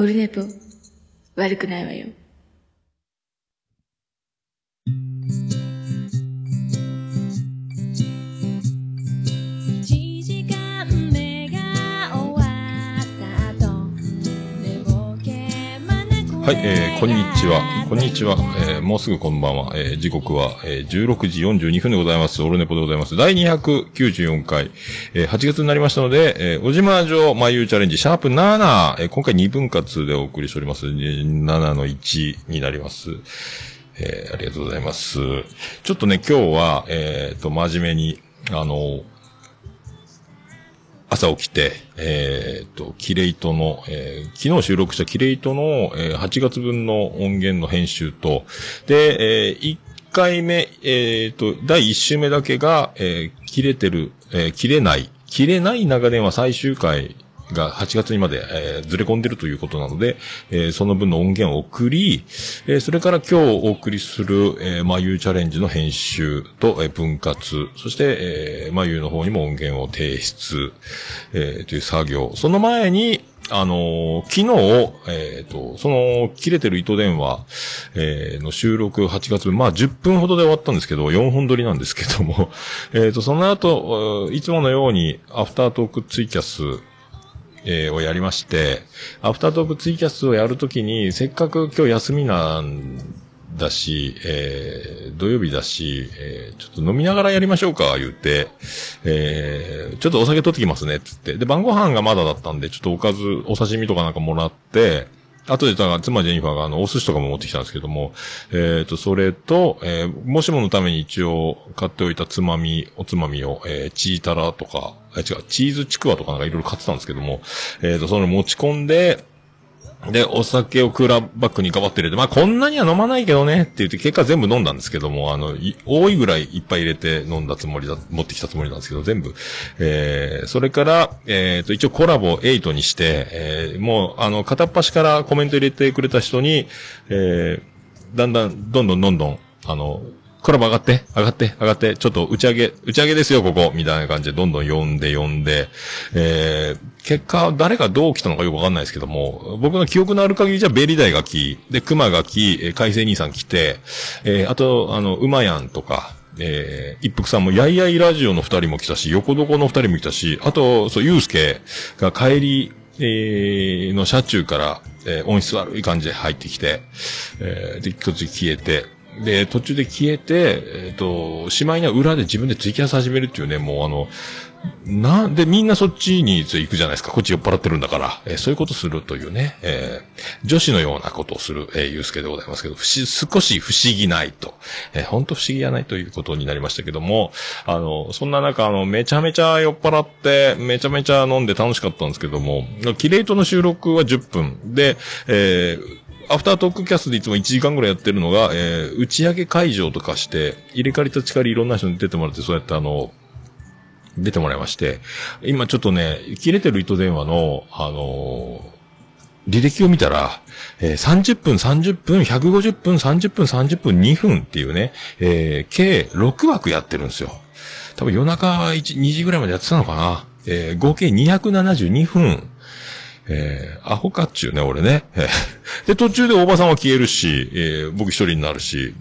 オルネポ、悪くないわよ。はい、えー、こんにちは。こんにちは。えー、もうすぐこんばんは。えー、時刻は、えー、16時42分でございます。オルネポでございます。第294回、えー、8月になりましたので、えー、小島城眉チャレンジ、シャープ7、えー、今回2分割でお送りしております。7の1になります。えー、ありがとうございます。ちょっとね、今日は、えー、と、真面目に、あの、朝起きて、えーっと、キレイトの、えー昨日収録したキレイトの、えー8月分の音源の編集と、で、え1回目、えーっと、第1週目だけが、えー切れてる、えー切れない、切れない長電話最終回が8月にまで、えーずれ込んでるということなので、えーその分の音源を送り、えーそれから今日お送りする、えー、まゆうチャレンジの編集と、えー分割、そして、えー、まゆうの方にも音源を提出、えーという作業。その前に、あのー昨日、えっ、と、その、切れてる糸電話、えーの収録8月、まあ10分ほどで終わったんですけど、4本撮りなんですけども、えっ、と、その後、いつものように、アフタートークツイキャス、えーをやりまして、アフタートークツイキャスをやるときに、せっかく今日休みなんだし、えー土曜日だし、えーちょっと飲みながらやりましょうか、言うて、えーちょっとお酒取ってきますね、つって。で、晩ご飯がまだだったんで、ちょっとおかず、お刺身とかなんかもらって、後で、だから、妻ジェニファーが、あの、お寿司とかも持ってきたんですけども、えっ、と、それと、えーもしものために一応、買っておいたつまみ、おつまみを、えーチータラとか、あ、違う、チーズちくわとかなんかいろいろ買ってたんですけども、えっ、と、それ持ち込んで、で、お酒をクーラーバッグにガバって入れて、まあこんなには飲まないけどねって言って、結果全部飲んだんですけども、あの、多いぐらいいっぱい入れて飲んだつもりだ、持ってきたつもりなんですけど、全部。えー、それから、えーと、一応コラボ8にして、えー、もう、あの、片っ端からコメント入れてくれた人に、えー、だんだん、どんどんどんどん、あの、コラボ上がって、上がって、上がって、ちょっと打ち上げ、打ち上げですよ、ここ、みたいな感じで、どんどん呼んで、呼んで、えー、結果、誰がどう来たのかよくわかんないですけども、僕の記憶のある限りじゃ、ベリダイが来、で、熊が来、えー海星兄さん来て、えー、あと、あの、馬やんとか、えー、一服さんも、やいやいラジオの二人も来たし、横床の二人も来たし、あと、そう、ゆうすけが帰り、えー、の車中から、えー音質悪い感じで入ってきて、えー、で、途中消えて、で、途中で消えて、えっ、と、しまいには裏で自分でツイキャス始めるっていうね、もうあの、なんでみんなそっちに行くじゃないですか。こっち酔っ払ってるんだから。えーそういうことするというね、えー女子のようなことをする、えー、ゆうすけでございますけど、少し不思議ないと。えー、本当不思議やないということになりましたけども、あの、そんな中、あの、めちゃめちゃ酔っ払って、めちゃめちゃ飲んで楽しかったんですけども、キレイトの収録は10分で、えーアフタートークキャストでいつも1時間ぐらいやってるのが、えー打ち上げ会場とかして、入れ替わり立ち替わりいろんな人に出てもらって、そうやってあの、出てもらいまして、今ちょっとね、切れてる糸電話の、あのー履歴を見たら、えー30分、30分、150分、30分、30分、2分っていうね、えー計6枠やってるんですよ。多分夜中1、2時ぐらいまでやってたのかな。えー合計272分。えー、アホかっちゅうね、俺ね。で、途中でおばさんは消えるし、えー僕一人になるし、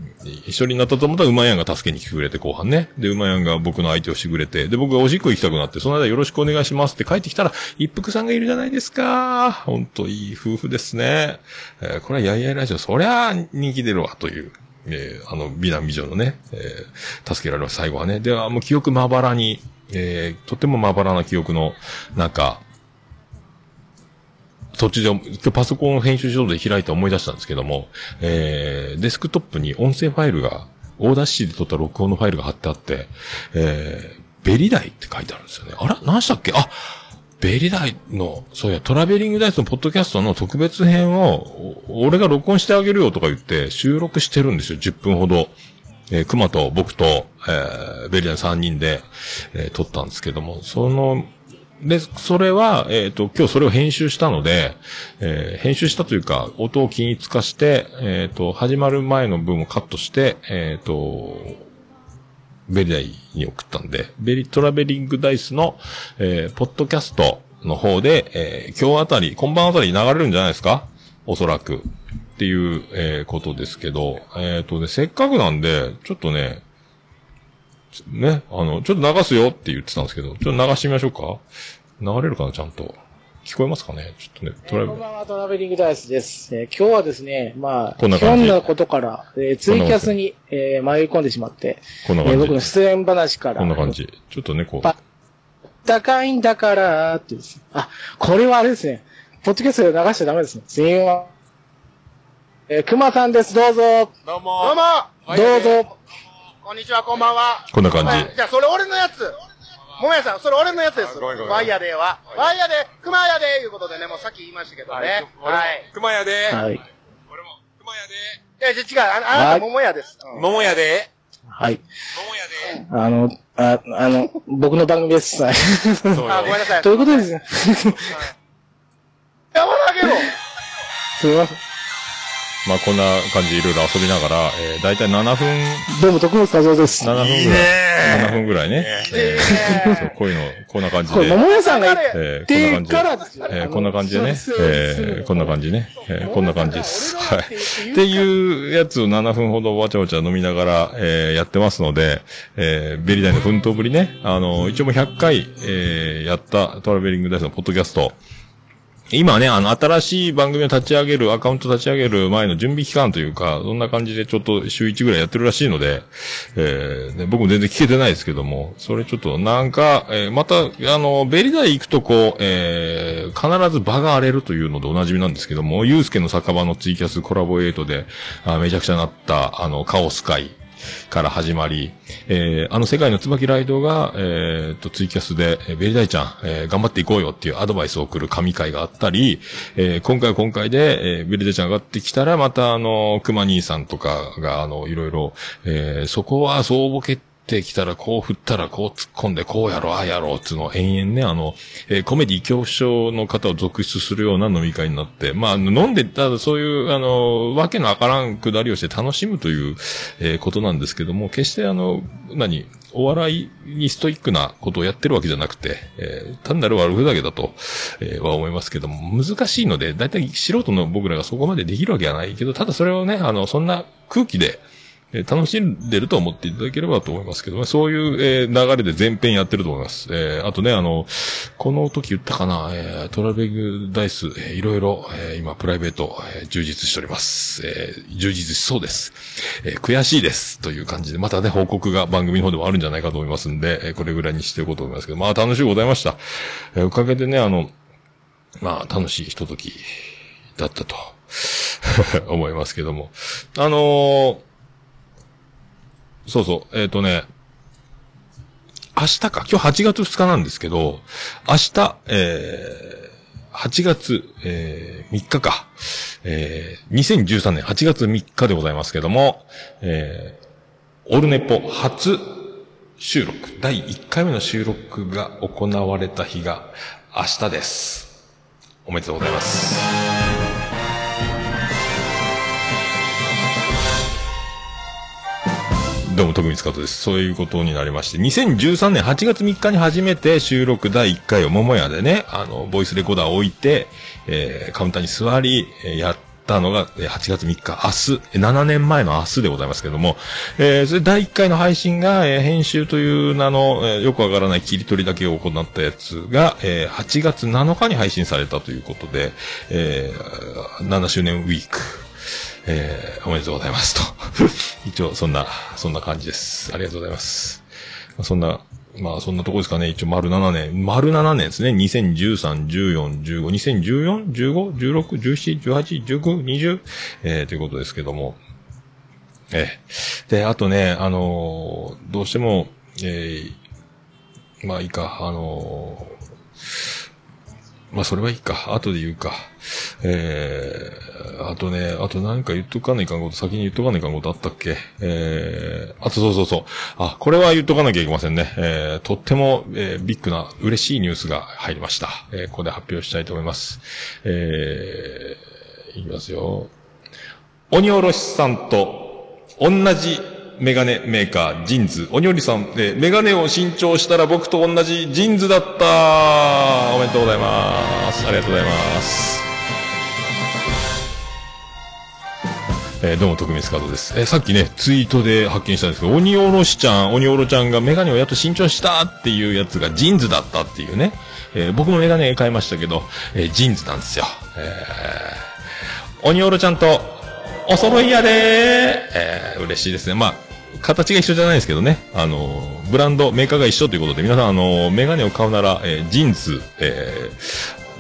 一人になったと思ったら馬やんが助けに来てくれて後半ね。で、馬やんが僕の相手をしてくれて、で、僕がおしっこ行きたくなって、その間よろしくお願いしますって帰ってきたら、一服さんがいるじゃないですか。ほんといい夫婦ですね。えーこれはやいやいラジオ、そりゃ人気出るわ、という。えーあの、美男美女のね、えー助けられます、最後はね。では、もう記憶まばらに、えーとてもまばらな記憶の中、途中で、今日パソコンを編集上で開いて思い出したんですけども、えー、デスクトップに音声ファイルが、 Audacity で撮った録音のファイルが貼ってあって、えー、ベリダイって書いてあるんですよね。あら何したっけ？あ、ベリダイの、そういや、トラベリングダイスのポッドキャストの特別編を、俺が録音してあげるよとか言って収録してるんですよ、10分ほど。えー、熊と僕と、えー、ベリダイ3人で、えー撮ったんですけども、その、で、それは、えっ、と、今日それを編集したので、えー編集したというか、音を均一化して、えっ、と、始まる前の分をカットして、えっ、と、ベリダイに送ったんで、ベリ、トラベリングダイスの、えポッドキャストの方で、え今日あたり、今晩あたり流れるんじゃないですか？おそらく。っていう、えことですけど、えっ、とね、せっかくなんで、ちょっとね、ね、あの、ちょっと流すよって言ってたんですけど、ちょっと流してみましょうか流れるかな、ちゃんと。聞こえますかね？ちょっとね、トライブこんばんは、トラベリングダイスです。えー今日はですね、まあ、こんな感じひょんなことから、えーツイキャスに、えー迷い込んでしまって、こんな感じえー僕の出演話から、こんな感じ。ちょっとね、こう。パ高いんだから、ってですねあ、これはあれですね。ポッドキャストで流しちゃダメですね。すいません。えー、熊さんです。どうぞ。どうも。どうも。どうぞ。こんにちは、こんばんは。こんな感じはいじゃあ、それ俺のやつ。ももやさん、それ俺のやつです。ワイヤでは。ワイヤで、熊屋で、いうことでね、もうさっき言いましたけどね。はい。熊屋で。はい。俺も、熊屋で。いや、じゃあ違う、ああなはいた桃屋です。うん桃屋で。はい。桃屋で。あの、あ、あの、僕の番組です。あ、ごめんなさい。ということです？ね。山投げろすみません。まあ、こんな感じでいろいろ遊びながら、えー、だいたい7分、どうも、徳本和夫です。7分ぐらい。いいね7分ぐらいね。えーそうこういうの、こんな感じこれ、で。桃屋さんがえー、こんてな感じですよ。えーこんな感じでね。えー、こんな感じね。えー、こんな感じです。はい。っていうやつを7分ほどわちゃわちゃ飲みながら、えー、やってますので、えー、ベリダイの奮闘ぶりね。あの、一応もう100回、えー、やったトラベリングダイスのポッドキャスト。今ね、あの、新しい番組を立ち上げる、アカウント立ち上げる前の準備期間というか、そんな感じでちょっと週1ぐらいやってるらしいので、えーね、僕も全然聞けてないですけども、それちょっとなんか、えーまた、あの、ベリダイ行くとこう、えー必ず場が荒れるというのでおなじみなんですけども、ユースケの酒場のツイキャスコラボエイトで、あめちゃくちゃなった、あの、カオス会。から始まり、えーあの世界の椿ライドが、えーっと、ツイキャスで、えベリダイちゃん、えー頑張っていこうよっていうアドバイスを送る神会があったり、えー今回は今回で、えーベリダイちゃん上がってきたら、またあの、熊兄さんとかが、あの、いろいろ、えーそこはそうボケっててきたら、こう振ったら、こう突っ込んで、こうやろう、ああやろう、つうのを延々ね、あの、えーコメディ恐怖症の方を続出するような飲み会になって、まあ、飲んで、ただそういう、あの、わけのわからんくだりをして楽しむという、えーことなんですけども、決してあの、何、お笑いにストイックなことをやってるわけじゃなくて、えー単なる悪ふざけだと、えーは思いますけども、難しいので、だいたい素人の僕らがそこまでできるわけはないけど、ただそれをね、あの、そんな空気で、え楽しんでると思っていただければと思いますけどね。そういう、え流れで全編やってると思います。えーあとね、あの、この時言ったかな、えートラベグダイス、えーいろいろ、え今、プライベート、え充実しております。え充実しそうです。え悔しいです。という感じで、またね、報告が番組の方でもあるんじゃないかと思いますんで、えこれぐらいにしておこうと思いますけど、まあ、楽しゅうございました。えおかげでね、あの、まあ、楽しいひとときだったと 思いますけども。あのそうそう、えっ、とね、明日か、今日8月2日なんですけど、明日、えー、8月、えー、3日か、えー、2013年8月3日でございますけども、えー、オルネポ初収録、第1回目の収録が行われた日が明日です。おめでとうございます。どうも、徳光加藤です。そういうことになりまして、2013年8月3日に初めて収録第1回を桃屋でね、あの、ボイスレコーダーを置いて、えー、カウンターに座り、えーやったのが、え8月3日、明日、7年前の明日でございますけども、えー、それ第1回の配信が、えー編集という名の、えーよくわからない切り取りだけを行ったやつが、えー8月7日に配信されたということで、えー7周年ウィーク、えーおめでとうございますと。一応、そんな、そんな感じです。ありがとうございます。そんな、まあ、そんなとこですかね。一応、丸7年。丸7年ですね。2013、14、15、2014、15、16、17、18、19、20、えー、ということですけども。ええ。で、あとね、あのーどうしても、えー、まあいいか、あのーまあそれはいいか。後で言うか。えー、あとね、あと何か言っとかないかんこと、先に言っとかないかんことあったっけ？えー、あとそうそうそう。あ、これは言っとかなきゃいけませんね。えー、とっても、えー、ビッグな嬉しいニュースが入りました。えー、ここで発表したいと思います。えー、いきますよ。鬼おろしさんと同じメガネメーカー、ジンズ。鬼おろしさん、えーメガネを新調したら僕と同じジンズだったおめでとうございます。ありがとうございます。えーどうも、徳光カードです。えーさっきね、ツイートで発見したんですけど、鬼おろしちゃん、鬼おろちゃんがメガネをやっと新調したっていうやつが JINS だったっていうね。えー僕もメガネ買いましたけど、え JINS なんですよ。えー鬼おろちゃんと、お揃いやでーえ嬉しいですね。まあ、形が一緒じゃないですけどね。あのブランド、メーカーが一緒ということで、皆さん、あのメガネを買うなら、え JINS、え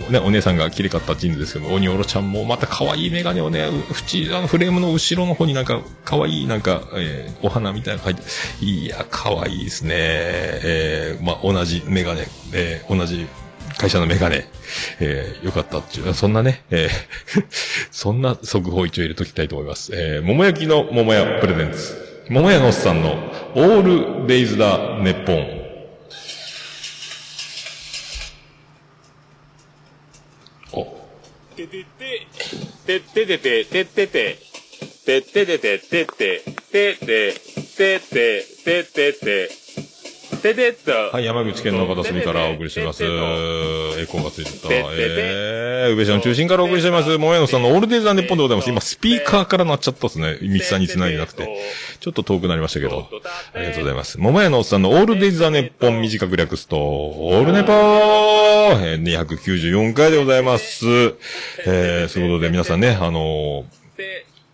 ね、お姉さんが切り買ったジーンズですけど、鬼おろちゃんもまた可愛いメガネをね、縁、あのフレームの後ろの方になんか可愛いなんか、えーお花みたいなの書いて、いや、可愛いですね。えーまあ、同じメガネ、えー同じ会社のメガネ、えーよかったっていう、そんなね、えー そんな速報一応入れときたいと思います。えー桃焼きの桃屋プレゼンツ。桃屋のおっさんのオールベイズダーネッポン。お、ててて、てててて、ててて、てててて、てて、てて、てて、ててて、てててと。はい、山口県の片隅からお送りしてます。エコーがついてた。えー、宇部市の中心からお送りしてます。桃屋のさんのオールデイザーネッポンでございます。今、スピーカーから鳴っちゃったっすね。ミキサーに繋いでなくて。ちょっと遠くなりましたけど。ありがとうございます。桃屋のおっさんのオールデイザーネッポン短く略すと、オールネポー !294 回でございます。えー、そういうことで皆さんね、あのー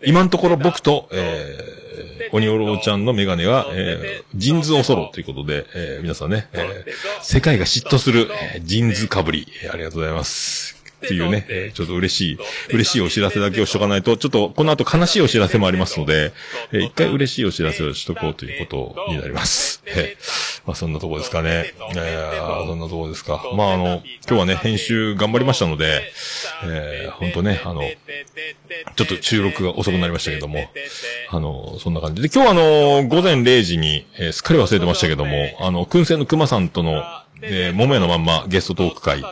今のところ僕と、えー、鬼おろちゃんのメガネは、えー、 JINS おそろということで、えー、皆さんね、えー、世界が嫉妬する、えー JINS かぶり、えーありがとうございます。っていうね、えーちょっと嬉しい、嬉しいお知らせだけをしとかないと、ちょっとこの後悲しいお知らせもありますので、えー一回嬉しいお知らせをしとこうということになります。えーまあそんなとこですかね。えー、そんなとこですか。まああの、今日はね、編集頑張りましたので、えー、本当ね、あの、ちょっと収録が遅くなりましたけども、あの、そんな感じ。で、今日はあの、午前0時に、えーすっかり忘れてましたけども、あの、燻製の熊さんとの、えー、桃屋のまんまゲストトーク会、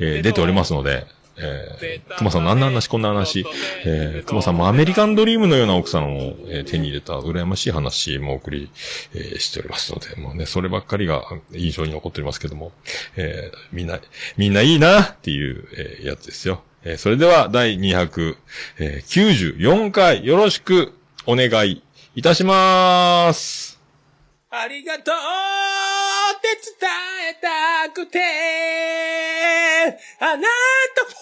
えー出ておりますので、えー、熊さんのあんな話、こんな話、えー、熊さんもアメリカンドリームのような奥さんを、えー手に入れた羨ましい話もお送り、えーしておりますので、もうね、そればっかりが印象に残っておりますけども、えーみんな、みんないいなっていう、えーやつですよ。えーそれでは、第294回、よろしくお願いいたします。ありがとうって伝えたくて、あなたフ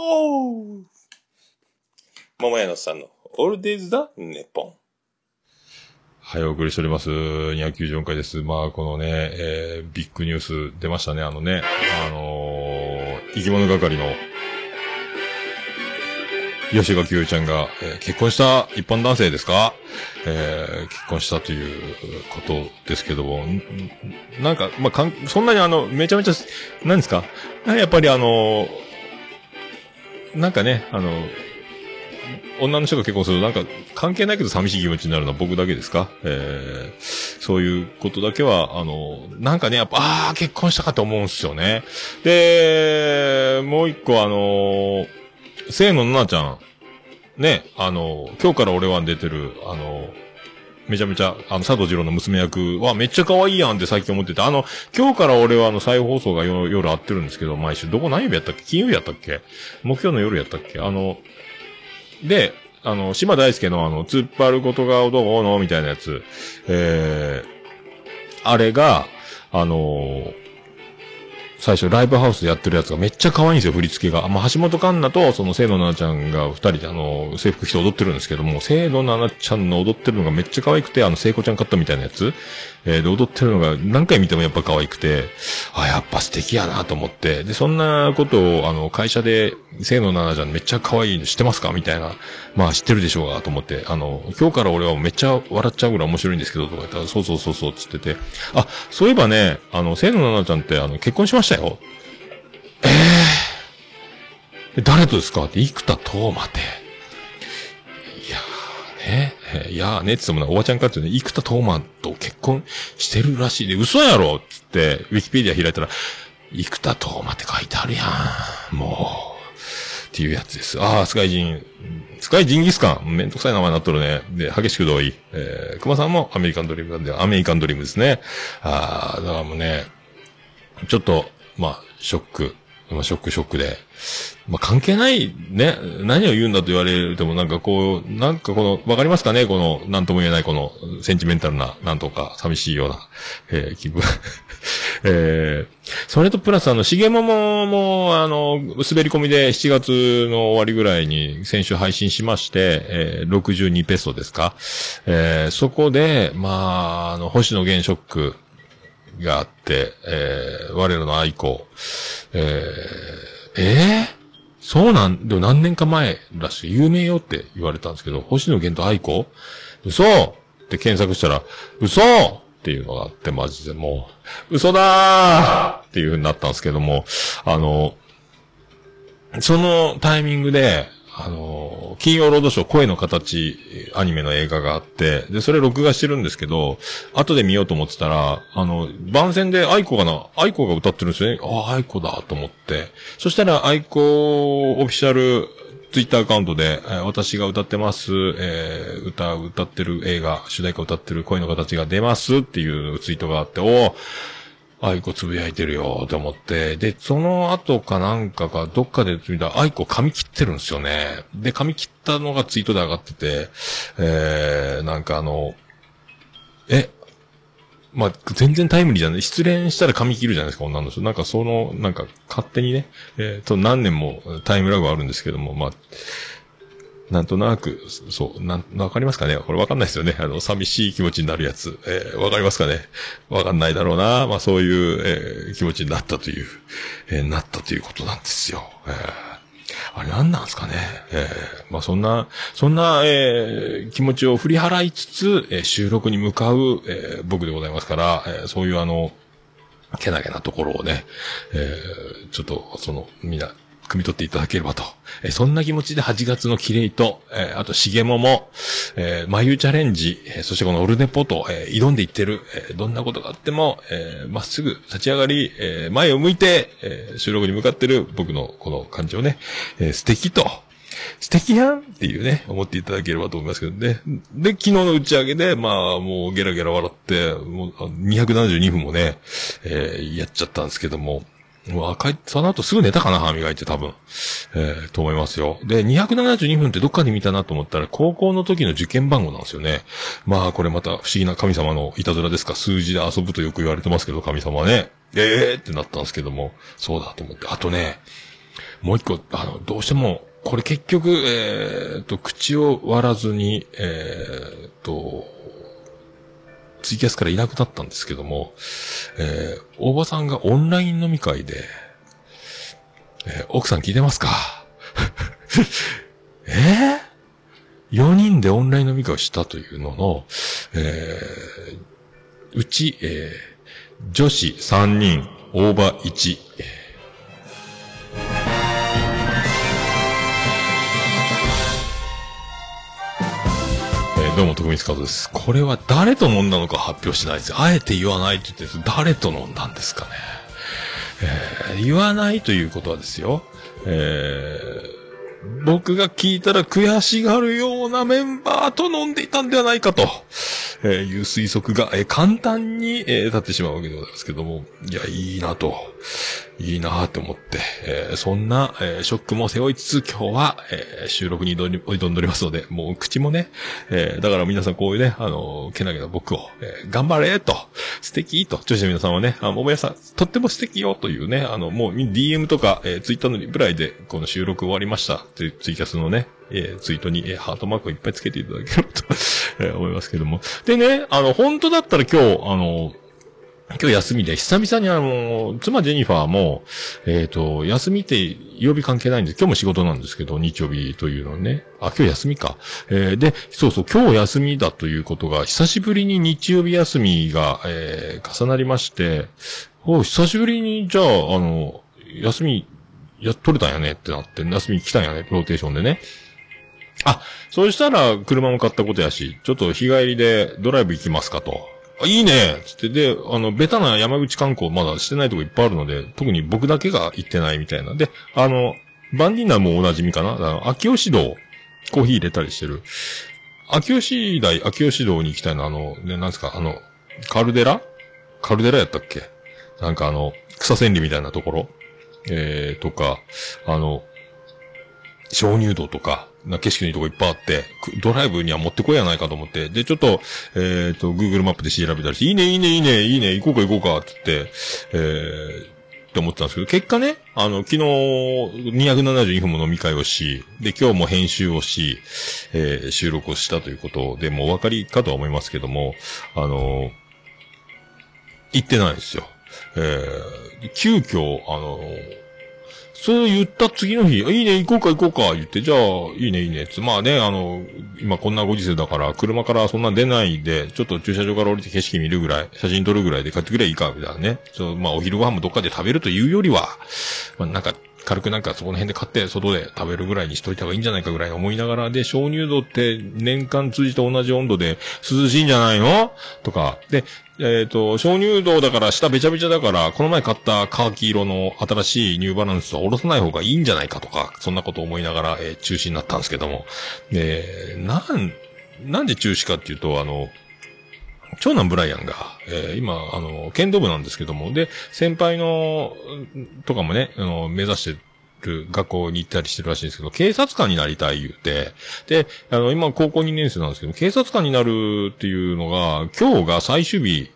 ォー桃屋のさんのオールデイズだネポン。はい、お送りしております。294回です。まあ、このね、えー、ビッグニュース出ましたね。あのね、あのー、生き物係の、吉垣優ちゃんが、えー結婚した一般男性ですか？えー結婚したということですけども、なんか、まあ、かん、そんなにあの、めちゃめちゃ、何ですか？やっぱりあのなんかね、あの、女の人が結婚するとなんか関係ないけど寂しい気持ちになるのは僕だけですか？えー、そういうことだけは、あの、なんかね、やっぱ、ああ、結婚したかと思うんすよね。で、もう一個あの、清野奈々ちゃん、ね、あの、今日から俺は出てる、あの、めちゃめちゃ、あの、佐藤二郎の娘役はめっちゃ可愛いやんって最近思ってて、あの、今日から俺はあの、再放送が夜夜会ってるんですけど、毎週、どこ何曜日やったっけ？金曜日やったっけ？木曜の夜やったっけ？あの、で、あの、島大輔のあの、突っ張ることがどうの？みたいなやつ、えー、あれが、あのー最初ライブハウスでやってるやつがめっちゃ可愛いんですよ、振り付けが。まあ、橋本環奈と、その、清野奈々ちゃんが二人であの、制服着て踊ってるんですけども、清野奈々ちゃんの踊ってるのがめっちゃ可愛くて、あの、聖子ちゃん買ったみたいなやつ、えーで、踊ってるのが何回見てもやっぱ可愛くて、あ、やっぱ素敵やなと思って、で、そんなことを、あの、会社で、清野奈々ちゃんめっちゃ可愛いの知ってますか？みたいな、まあ知ってるでしょうが、と思って、あの、今日から俺はめっちゃ笑っちゃうぐらい面白いんですけど、とか言ったら、そうそうそうそう、つってて、あ、そういえばね、あの、清野奈々ちゃんって、あの、結婚しましたよ。ええ誰とですか？って、生田斗真って。いやーね、えいやーねって言ってもな、おばちゃんかってね、生田斗真と結婚してるらしいで、嘘やろっつって、ウィキペディア開いたら、生田斗真って書いてあるやん。もう。っていうやつです。ああ、スカイジン、スカイジンギスカン。めんどくさい名前になっとるね。で、激しく同意。えー、熊さんもアメリカンドリームなんで、アメリカンドリームですね。ああ、だからもうね、ちょっと、まあ、ショックまあ、ショックショックで。まあ、関係ない、ね、何を言うんだと言われても、なんかこう、なんかこの、わかりますかね？この、なんとも言えないこの、センチメンタルな、なんとか、寂しいような、えー気分。えーそれとプラスあの、しげももも、あの、滑り込みで7月の終わりぐらいに先週配信しまして、えー62ペソですか？えーそこで、まあ、あの、星野源ショックがあって、えー我らの愛子、えーえー？そうなん、でも何年か前らしい、有名よって言われたんですけど、星野源と愛子？嘘！って検索したら、嘘！っていうのがあって、マジで。もう、嘘だー！っていう風になったんですけども、あの、そのタイミングで、あの、金曜ロードショー声の形アニメの映画があって、で、それ録画してるんですけど、後で見ようと思ってたら、あの、番宣で愛子がな、愛子が歌ってるんですよね。ああ、愛子だと思って。そしたら愛子オフィシャルツイッターアカウントで、え私が歌ってます、えー歌、歌ってる映画、主題歌歌ってる声の形が出ますっていうツイートがあって、おー愛子つぶやいてるよと思って、で、その後かなんかがどっかで見た愛子髪切ってるんですよね。で、髪切ったのがツイートで上がってて、えー、なんかあの、え、まあ、全然タイムリーじゃない。失恋したら髪切るじゃないですか、女の人。なんかその、なんか勝手にね、えー、と何年もタイムラグはあるんですけども、まあ、なんとなく、そう、なん、わかりますかね？これわかんないですよね。あの、寂しい気持ちになるやつ。えーわかりますかね？わかんないだろうな。まあそういう、えー気持ちになったという、えーなったということなんですよ。えーあれ何なんですかね？えーまあそんな、そんな、えー気持ちを振り払いつつ、えー収録に向かう、えー僕でございますから、えーそういうあの、けなげなところをね、えーちょっと、その、みんな、汲み取っていただければと。えそんな気持ちで8月のキレイと、えあと、しげもも、えー、眉チャレンジ、えそしてこのオルネポと、え挑んでいってる、えどんなことがあっても、えまっすぐ立ち上がり、え前を向いて、え収録に向かってる僕のこの感じをね、え素敵と、素敵やんっていうね、思っていただければと思いますけどね。で、昨日の打ち上げで、まあ、もうゲラゲラ笑って、もう272分もね、えーやっちゃったんですけども、もう赤い、その後すぐ寝たかな、歯磨いて多分。えーと思いますよ。で、272分ってどっかで見たなと思ったら、高校の時の受験番号なんですよね。まあ、これまた不思議な神様のいたずらですか、数字で遊ぶとよく言われてますけど、神様はね。ええーってなったんですけども、そうだと思って。あとね、もう一個、あの、どうしても、これ結局、えー、と、口を割らずに、えー、と、ツイキャスからいなくなったんですけども、えー、大場さんがオンライン飲み会で、えー奥さん聞いてますか？えー、?4 人でオンライン飲み会をしたというのの、えー、うち、えー、女子3人、大場1、どうも、徳光和夫です。これは誰と飲んだのか発表しないです。あえて言わないって言ってるんです誰と飲んだんですかね。えー言わないということはですよ。えー僕が聞いたら悔しがるようなメンバーと飲んでいたんではないかと、えーいう推測が、えー簡単に、えー立ってしまうわけでございますけども、いや、いいなと、いいなと思って、えーそんな、えーショックも背負いつつ今日は、えー収録に挑んでおりますので、もう口もね、えだから皆さんこういうね、あのーけなげな僕を、え頑張れと、素敵と、女子の皆さんはね、あ、桃屋さん、とっても素敵よというね、あの、もう DM とか、えー、ツイッターのリプライで、この収録終わりましたっていうツイキャスのね、えーツイートに、えーハートマークをいっぱいつけていただければと、えー思いますけども。でね、あの、本当だったら今日、あの、今日休みで、久々にあの、妻ジェニファーも、えっ、と、休みって曜日関係ないんです。今日も仕事なんですけど、日曜日というのね。あ、今日休みか。えーで、そうそう、今日休みだということが、久しぶりに日曜日休みが、えー重なりまして、お久しぶりに、じゃあ、あの、休み、や、取れたんやねってなって、休み来たんやね、ローテーションでね。あ、そうしたら車も買ったことやし、ちょっと日帰りでドライブ行きますかと。あ、いいね。つって、で、あの、ベタな山口観光まだしてないとこいっぱいあるので、特に僕だけが行ってないみたいな。で、あの、バンディーナもお馴染みかな。あの、秋吉道、コーヒー入れたりしてる。秋吉台、秋吉道に行きたいの、あの、ね、なんですか、あの、カルデラ？カルデラやったっけ？なんかあの、草千里みたいなところ？えー、とか、あの、鍾乳洞とか、な景色のいいとこいっぱいあって、ドライブには持ってこいやないかと思って、で、ちょっと、えっ、と、Google マップで調べたりして、いいね、いいね、いいね、いいね、行こうか行こうか、って言って、えー、って思ってたんですけど、結果ね、あの、昨日、272分も飲み会をし、で、今日も編集をし、えー収録をしたということで、もうお分かりかとは思いますけども、あの行ってないんですよ。えー、急遽、あのそう言った次の日、いいね、行こうか行こうか、言って、じゃあ、いいね、いいね、つ。まあね、あの、今こんなご時世だから、車からそんな出ないで、ちょっと駐車場から降りて景色見るぐらい、写真撮るぐらいで買ってくればいいか、みたいなね。そう、まあお昼ご飯もどっかで食べるというよりは、まあなんか、軽くなんかそこの辺で買って外で食べるぐらいにしといた方がいいんじゃないかぐらい思いながら、で、鍾乳洞って年間通じて同じ温度で涼しいんじゃないの？とか、で、えっ、と、鍾乳洞だから下べちゃべちゃだから、この前買ったカーキ色の新しいニューバランスは下ろさない方がいいんじゃないかとか、そんなこと思いながら、えー中止になったんですけども。で、なん、なんで中止かっていうと、あの、長男ブライアンが、えー今、あの、剣道部なんですけども、で、先輩の、とかもね、あの、目指してる学校に行ったりしてるらしいんですけど、警察官になりたい言うて、で、あの、今高校2年生なんですけど、警察官になるっていうのが、今日が最終日、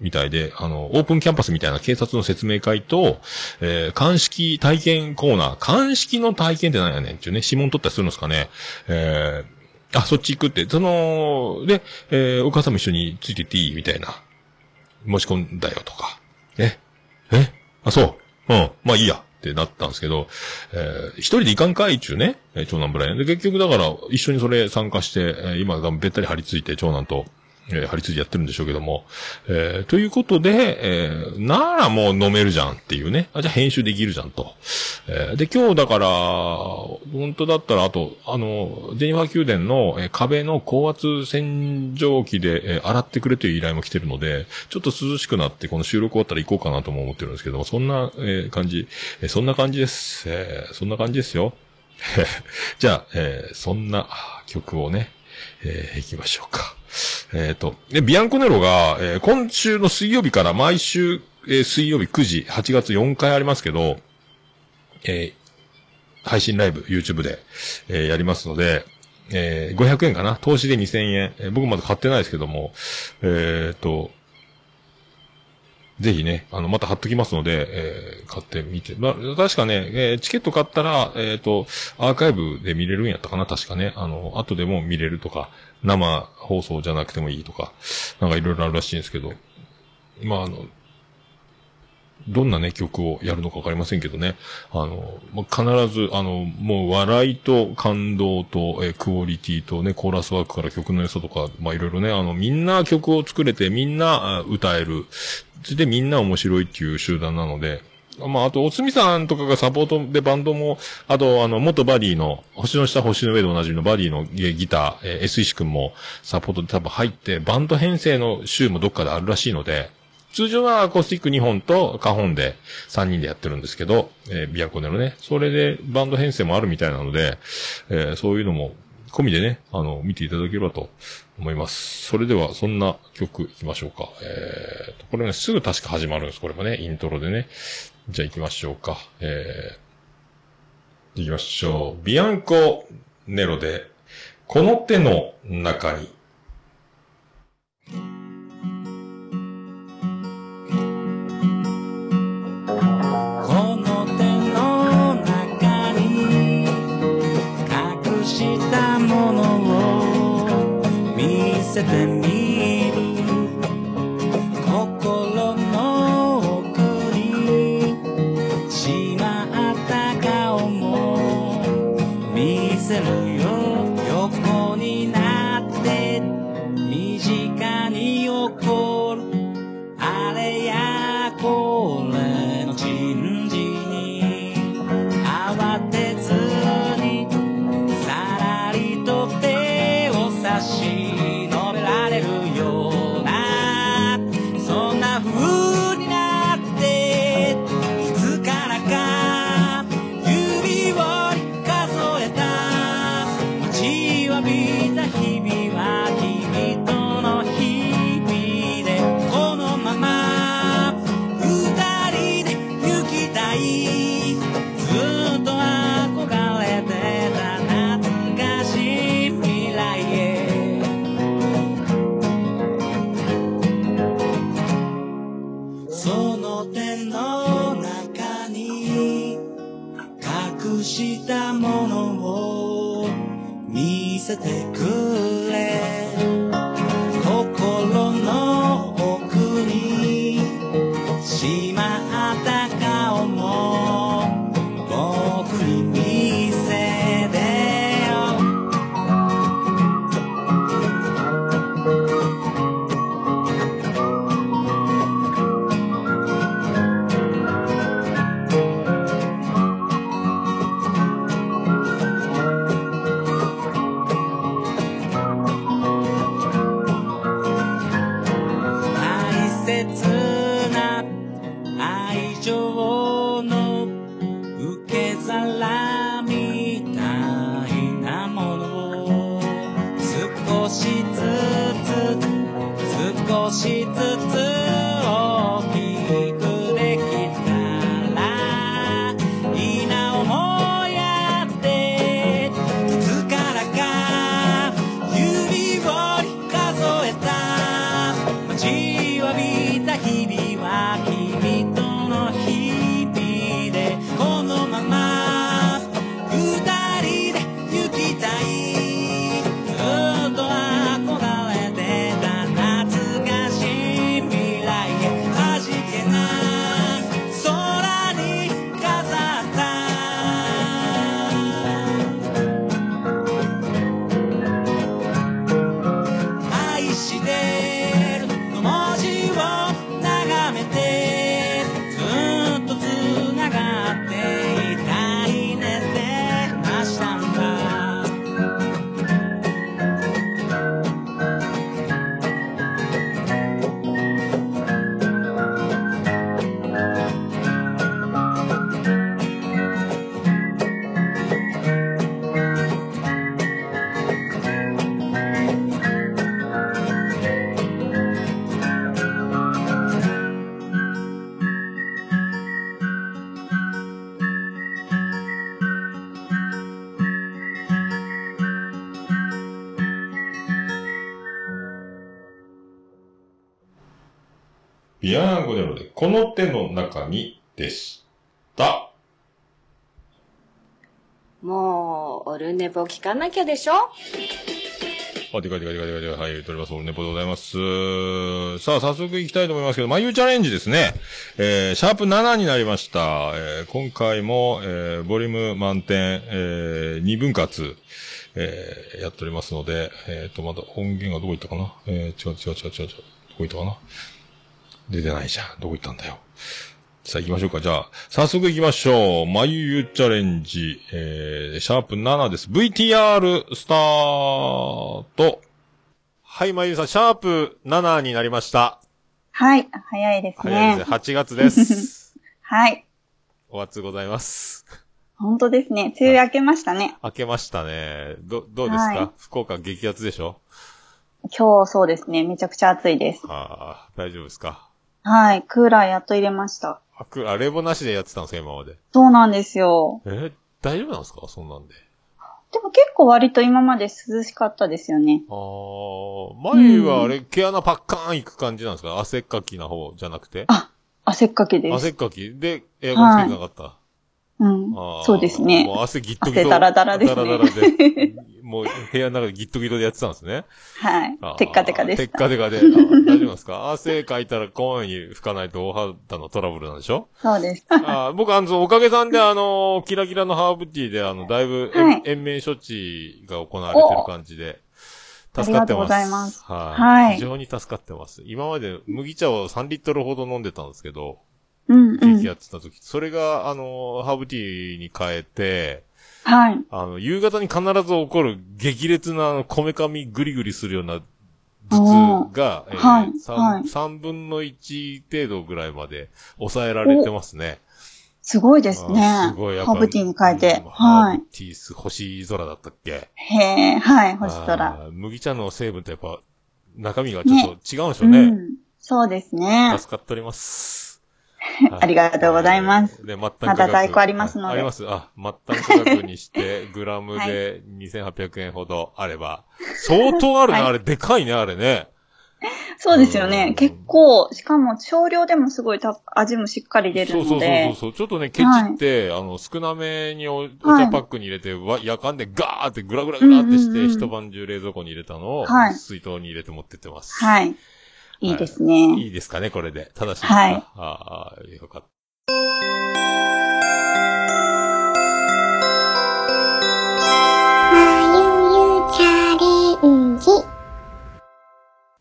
みたいで、あの、オープンキャンパスみたいな警察の説明会と、えー、鑑識体験コーナー、鑑識の体験って何やねんっていうね、指紋取ったりするんですかね。えー、あ、そっち行くって、その、で、えー、お母さんも一緒についてっていい？みたいな、申し込んだよとか。え？え？あ、そう。うん。まあいいや。ってなったんですけど、えー、一人で行かんかいっちゅうね、長男ブライアン。で、結局だから、一緒にそれ参加して、えー今、べったり張り付いて、長男と、えー張り付いてやってるんでしょうけども、えーということで、えーならもう飲めるじゃんっていうね。あ、じゃあ編集できるじゃんと。えーで、今日だから、本当だったら、あと、あの、ジェニファー宮殿の、えー壁の高圧洗浄機で、えー洗ってくれという依頼も来てるので、ちょっと涼しくなって、この収録終わったら行こうかなとも思ってるんですけども、そんな、えー感じ、えーそんな感じです。えーそんな感じですよ。じゃあ、えーそんな曲をね、えー行きましょうか。えっ、と、で、ビアンコネロが、えー今週の水曜日から毎週、えー水曜日9時、8月4回ありますけど、え配信ライブ、YouTube で、えやりますので、えー500円かな？投資で2000円。え僕まだ買ってないですけども、えっ、と、ぜひね、あの、また貼っときますので、えー買ってみて。まあ、確かね、えーチケット買ったら、えっ、と、アーカイブで見れるんやったかな？確かね。あの、後でも見れるとか、生放送じゃなくてもいいとか、なんかいろいろあるらしいんですけど、まあ、あの、どんなね、曲をやるのかわかりませんけどね。あの、もう必ず、あの、もう笑いと感動と、えクオリティとね、コーラスワークから曲の良さとか、まあいろいろね、あの、みんな曲を作れて、みんな歌える。それでみんな面白いっていう集団なので、まあ、あと、おつみさんとかがサポートでバンドも、あと、あの、元バディの、星の下、星の上でおなじみのバディのギター、えー、S 石くんもサポートで多分入って、バンド編成の週もどっかであるらしいので、通常はアコースティック2本とカホンで3人でやってるんですけど、えービアコネのね、それでバンド編成もあるみたいなので、えーそういうのも込みでね、あの、見ていただければと思います。それでは、そんな曲いきましょうか。えーと、これね、すぐ確か始まるんです。これもね、イントロでね。じゃあ行きましょうか。えー、行きましょう。ビアンコネロで、この手の中に。この手の中に隠したものを見せてみで、この手の中にでした。もう、オルネポ聞かなきゃでしょ？あ、でかいでかいでかいでかいでかい。はい、とります。オルネポでございます。さあ、早速行きたいと思いますけど、眉チャレンジですね。えー、シャープ7になりました。えー、今回も、えー、ボリューム満点、えー、2分割、えー、やっておりますので、えっ、ー、と、まだ音源がどこ行ったかな？えー、違う違う違う違う違う。どこ行ったかな？出てないじゃん。どこ行ったんだよ。さあ行きましょうか。じゃあ、早速行きましょう。まゆゆチャレンジ、えー、シャープ7です。VTR スタート。はい、まゆゆさん、シャープ7になりました。はい、早いですね早いです。ね。8月です。はい。お暑ございます。本当ですね。梅雨明けましたね。明けましたね。ど、どうですか、はい福岡激アツでしょ？今日そうですね。めちゃくちゃ暑いです。ああ、大丈夫ですか？はい。クーラーやっと入れました。あ、く、あ、冷房なしでやってたんですか今まで？そうなんですよ。えー大丈夫なんですか？そんなんで。でも結構割と今まで涼しかったですよね。ああ、前はあれ、毛穴パッカーンいく感じなんですか？汗っかきな方じゃなくて？あ、汗っかきです。汗っかきで、エアコンつけてなかった？うんそうですねもう。汗ギットギト。汗ダラダラですねダラダラで。もう部屋の中でギットギトでやってたんですね。はい。テッカテカでテッ。カテカで。大丈夫ですか？汗かいたら公園に拭かないとお肌のトラブルなんでしょ？そうです。あー僕、あの、おかげさんで、あの、キラキラのハーブティーで、あの、だいぶ、はい延命処置が行われてる感じで、助かってます。ありがとうございますはい。はい非常に助かってます。今まで麦茶を3リットルほど飲んでたんですけど、うんうん。激やってた時、それが、あの、ハーブティーに変えて、はい。あの、夕方に必ず起こる激烈な、こめかみぐりぐりするような頭痛が、えーはい三はい三分の1程度ぐらいまで抑えられてますね。すごいですね。すごい、やっぱハーブティーに変えてうん。はいブ。ティース、星空だったっけ？へえ、はい、星空。麦茶の成分とやっぱ、中身がちょっと違うんでしょうね。うん。そうですね。助かっております。ありがとうございます。で、末端。また在庫ありますのであります。あ、末端価格にして、グラムで2800円ほどあれば。相当あるね、はいあれ、でかいね、あれね。そうですようんね。結構、しかも少量でもすごいた味もしっかり出るそうそうそうのでそう。そう。ちょっとね、ケチって、あの、少なめにおお茶パックに入れて、わ、やかんでガーってグラグラグラってして、うんうんうん一晩中冷蔵庫に入れたのを、はい水筒に入れて持ってってます。はい。いいですいね。いですかね、これで。正しいですか？はいああ、よかった。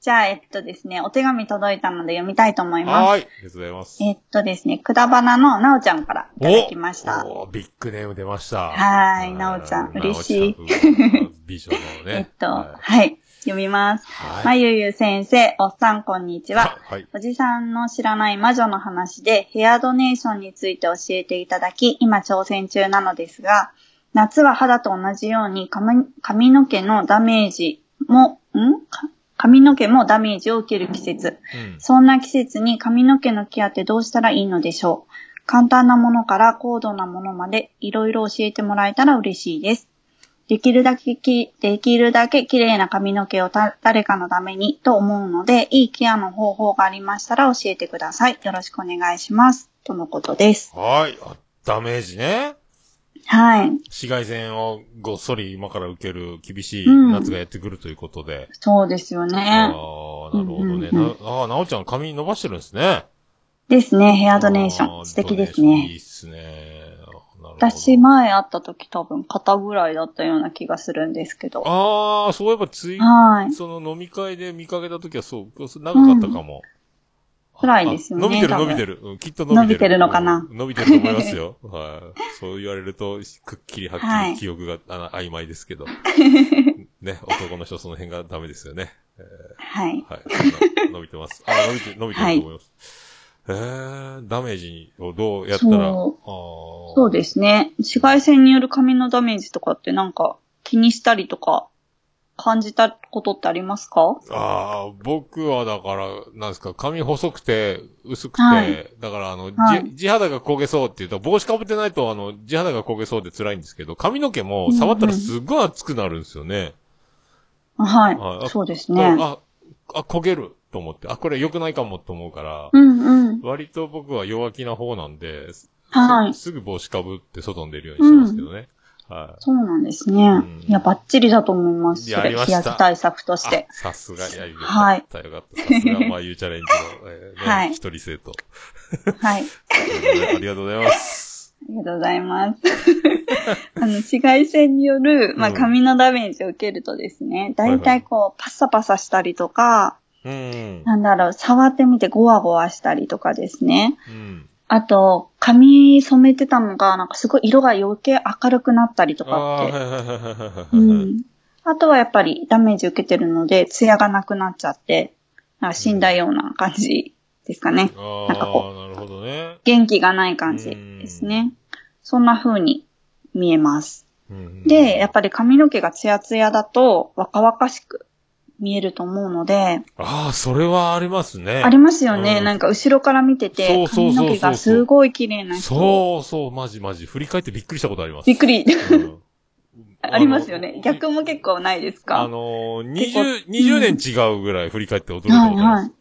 じゃあ、えっとですね、お手紙届いたので読みたいと思います。はーい。ありがとうございます。えっとですね、くだばなのなおちゃんからいただきました。おおビッグネーム出ました。はーいなおちゃん嬉しい美女のね。えっと、ははい、読みます。はいまゆゆ先生、おっさんこんにちは。はい。おじさんの知らない魔女の話でヘアドネーションについて教えていただき、今挑戦中なのですが、夏は肌と同じように髪髪の毛のダメージも、ん？か髪の毛もダメージを受ける季節。うん。そんな季節に髪の毛のケアってどうしたらいいのでしょう簡単なものから高度なものまでいろいろ教えてもらえたら嬉しいです。できるだけき、できるだけ綺麗な髪の毛をた誰かのためにと思うので、いいケアの方法がありましたら教えてください。よろしくお願いします。とのことです。はい。あダメージね。はい。紫外線をごっそり今から受ける厳しいうん夏がやってくるということで。そうですよああ、なね。るほどね。うんうんうんなああ、なおちゃん髪伸ばしてるんですね。ですね。ヘアドネーショあン。素敵ですドネーションいいねっ。すね。私前会った時多分肩ぐらいだったような気がするんですけど。ああ、そういえばつい、はい。その飲み会で見かけたときはそう、長かったかも。くらいですよねあ伸びてる伸びてる。うんきっと伸びてる。伸びてるのかなうん伸びてると思いますよ。はい。そう言われると、くっきりはっきはいり記憶が、あの曖昧ですけど。ね、男の人その辺がダメですよね。はい。はい。そんな伸びてます。あ、伸びて、伸びてると思います。えー、ダメージをどうやったら、そう。そうですね。紫外線による髪のダメージとかってなんか気にしたりとか感じたことってありますか？ああ、僕はだから、なんですか、髪細くて、薄くて、はい。だからあの、はい。地地肌が焦げそうって言うと、帽子かぶってないと、あの、地肌が焦げそうで辛いんですけど、髪の毛も触ったらすっごい熱くなるんですよね。はい。はい。そうですね。あ、あ、焦げると思って、あ、これ良くないかもと思うから、うんうん。割と僕は弱気な方なんで、すはいすぐ帽子かぶって外に出るようにしてますけどね。はい。そうなんですね。んいや、バッチリだと思います。いやりました日焼け対策として。あさすが、いや、よかはいった、よかった。さすが、まあ、ゆうチャレンジの、えーね はい一人生徒。はい。ありがとうございます。ありがとうございます。あの、紫外線による、まあ、うん髪のダメージを受けるとですね、だいたいこう、パサパサしたりとか、うん。なんだろう、触ってみてゴワゴワしたりとかですね。うん。あと、髪染めてたのが、なんかすごい色が余計明るくなったりとかって。はいはいはいはいはい。うん。あとはやっぱりダメージ受けてるので、ツヤがなくなっちゃって、なんか死んだような感じですかね。あなんかこあ、なるほどね。元気がない感じですね。そんな風に見えます。うんで、やっぱり髪の毛がツヤツヤだと若々しく見えると思うので、ああ、それはありますね。ありますよね。うんなんか後ろから見てて、そうそう髪の毛がすごい綺麗な人。そうそう、マジマジ。振り返ってびっくりしたことあります。びっくり。うん ありますよね。逆も結構ないですか？あのー、結構20、20年違うぐらい振り返って驚いたことあります。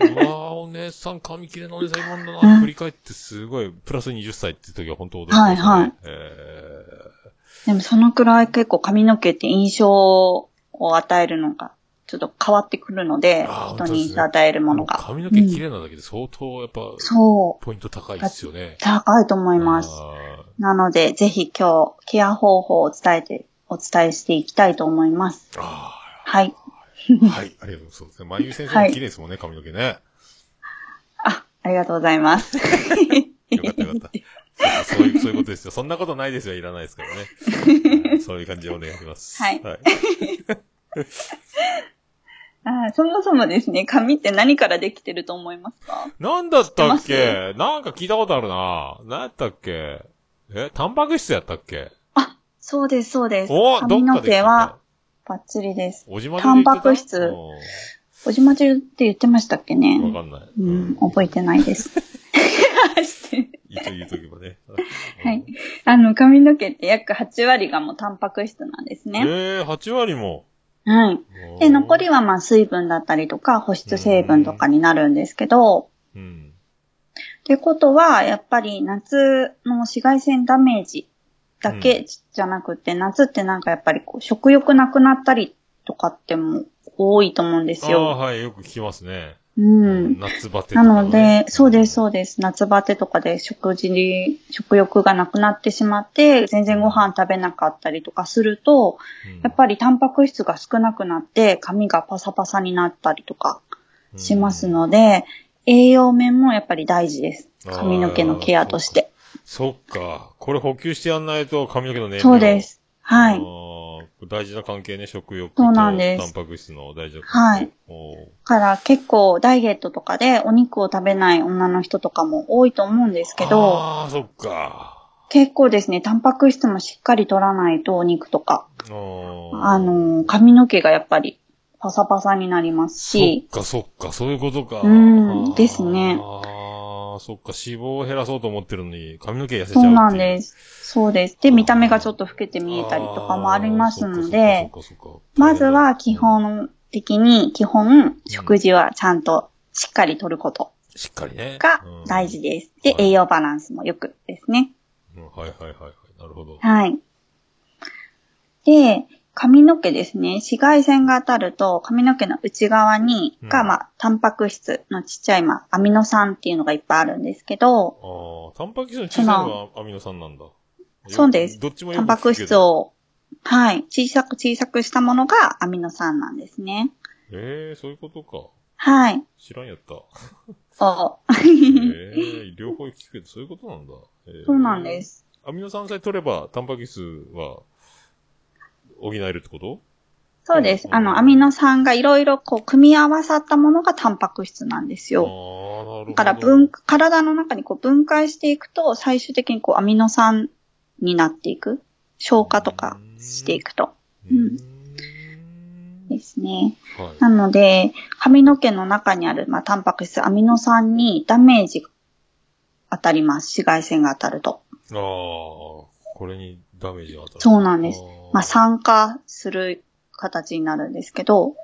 はいうわあ、お姉さん、髪切れのお姉さんいるんだな、振り返ってすごい、プラス20歳って時は本当驚きましたね。はいはいえでもそのくらい結構髪の毛って印象を与えるのが、ちょっと変わってくるので人に与えるーものが。髪の毛綺麗なだけで相当、やっぱ、そう。ポイント高いですよね。高いと思います。あなので、ぜひ今日、ケア方法を伝えて、お伝えしていきたいと思います。はい。ー。はい、ありがとうございます。そうですね。まゆ先生も綺麗ですもんね、髪の毛ね。あ、ありがとうございます。よかったよかった。そういう、そういうことですよ。そんなことないですよ。いらないですからね。はいそういう感じでお願いします。はいはい。あーそもそもですね、髪って何からできてると思いますか？なんだったっ知けなんか聞いたことあるな。何やったっけ？え、タンパク質やったっけ？そうです、そうです。おど髪の毛は、バッチリです。おじまじタンパク質おじまじゅって言ってましたっけわねかんない。うん、覚えてないです。一 応言うとけばね。はい。あの、髪の毛って約8割がもうタンパク質なんですえね。ー、8割も。はい。で、残りはまあ水分だったりとか保湿成分とかになるんですけど、うん。ってことは、やっぱり夏の紫外線ダメージだけじゃなくて、夏ってなんかやっぱりこう食欲なくなったりとかっても多いと思うんですああ、よ。はい、よく聞きますね。うん。夏バテとかなねので、そうです、そうです。夏バテとかで食事に、食欲がなくなってしまって、全然ご飯食べなかったりとかすると、やっぱりタンパク質が少なくなって、髪がパサパサになったりとかしますので、栄養面もやっぱり大事です。髪の毛のケアとして。そっか。これ補給してやんないと髪の毛の年齢そうです。はい。大事な関係ね、食欲とそうなんですタンパク質の大事な関係。はい。から結構ダイエットとかでお肉を食べない女の人とかも多いと思うんですけど、ああ、そっか。結構ですね、タンパク質もしっかり取らないとお肉とか、あのー、髪の毛がやっぱりパサパサになりますそしっ、か、そっか、そういうことか。うんですねああ、そっか、脂肪を減らそうと思ってるのに、髪の毛痩せちゃう。そうなんですす。そうです。で、見た目がちょっと老けて見えたりとかもありますので、まずは基本的に、基本、食事はちゃんとしっかりとることしっかりね。が大事です。で、栄養バランスもよくですね。はいはいはい。なるほど。はい。で、髪の毛ですね。紫外線が当たると、髪の毛の内側に、が、まあ、タンパク質のちっちゃい、まあ、アミノ酸っていうのがいっぱいあるんですけど、ああ、タンパク質の小さいのがアミノ酸なんだ。そうです。どっちもよタンパク質を、はい、小さく小さくしたものがアミノ酸なんですね。ええー、そういうことか。はい。知らんやった。おええー、両方聞くけど、そういうことなんだ。えーそうなんです。アミノ酸さえ取れば、タンパク質は、補えるってこと？そうです。あの、アミノ酸がいろいろこう、組み合わさったものがタンパク質なんですよ。ああ、なるほど。だから分、体の中にこう分解していくと、最終的にこう、アミノ酸になっていく。消化とかしていくと。うん。ですね。はい。なので、髪の毛の中にある、まあ、タンパク質、アミノ酸にダメージが当たります。紫外線が当たると。ああ、これにダメージが当たる。そうなんです。まあ、酸化する形になるんですけど。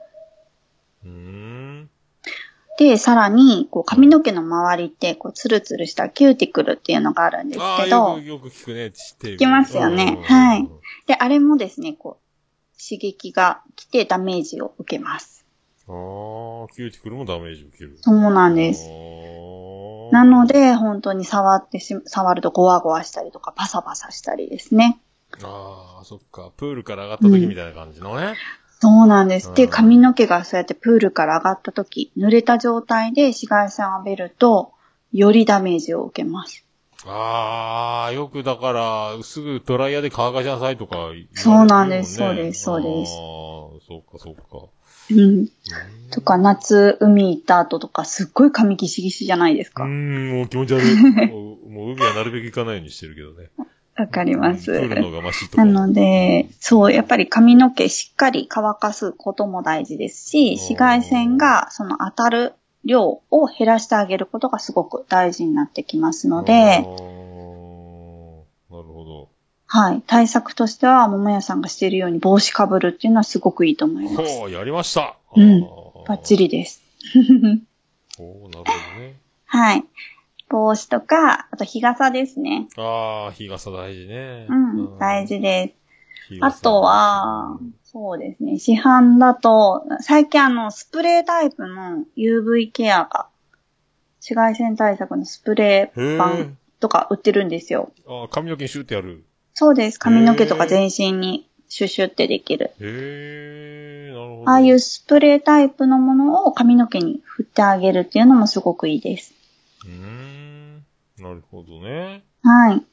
で、さらに、こう、髪の毛の周りって、こう、ツルツルしたキューティクルっていうのがあるんですけどよく、、よく聞くね、知ってる。聞きますよね。はい。で、あれもですね、こう、刺激が来てダメージを受けます。ああ、キューティクルもダメージ受ける。そうなんです。なので、本当に触ってし、触るとゴワゴワしたりとか、パサパサしたりですね。ああ、そっか。プールから上がった時みたいな感じのね。そうなんです。で、うん髪の毛がそうやってプールから上がった時、濡れた状態で紫外線を浴びると、よりダメージを受けます。ああ、よくだから、すぐドライヤーで乾かしなさいとかねそうなんですそうですそうですああ、そうかそうか。うん。とか、夏、海行った後とか、すっごい髪ギシギシじゃないですか。ん、もう気持ち悪い。もう海はなるべく行かないようにしてるけどね。わかります。なので、そう、やっぱり髪の毛しっかり乾かすことも大事ですし、紫外線がその当たる量を減らしてあげることがすごく大事になってきますので、なるほど。はい。対策としては、桃屋さんがしているように帽子かぶるっていうのはすごくいいと思います。ほう、やりました。うん。バッチリです。ほう、なるほどね。はい。帽子とか、あと日傘ですね。ああ、日傘大事ね。うん、大事です。あとは、そうですね。市販だと、最近あの、スプレータイプの UV ケアが、紫外線対策のスプレーへ板え。とか売ってるんですよ。ああ、髪の毛にシューってやる。そうです。髪の毛とか全身にシュッシュってできる。へえ、なるほど。ああいうスプレータイプのものを髪の毛に振ってあげるっていうのもすごくいいです。うーん。なるほどね。はい。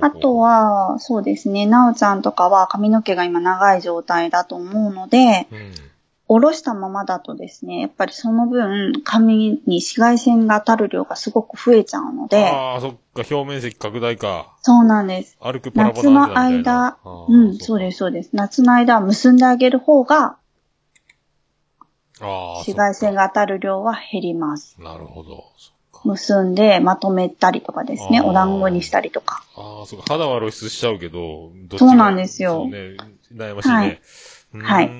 あと、は、そうですね。なおちゃんとかは髪の毛が今長い状態だと思うので、うん。下ろしたままだとですね、やっぱりその分、髪に紫外線が当たる量がすごく増えちゃうので、ああ、そっか、表面積拡大か。そうなんです。歩くパラパ夏のラなんじゃないみたい間うん、そうです、そうです。夏の間は結んであげる方が、紫外線が当たる量は減ります。なるほど。そっか。結んでまとめたりとかですね。お団子にしたりとか。ああ、そうか。肌は露出しちゃうけど、どっちがそうなんですよね。悩ましいね。はいはい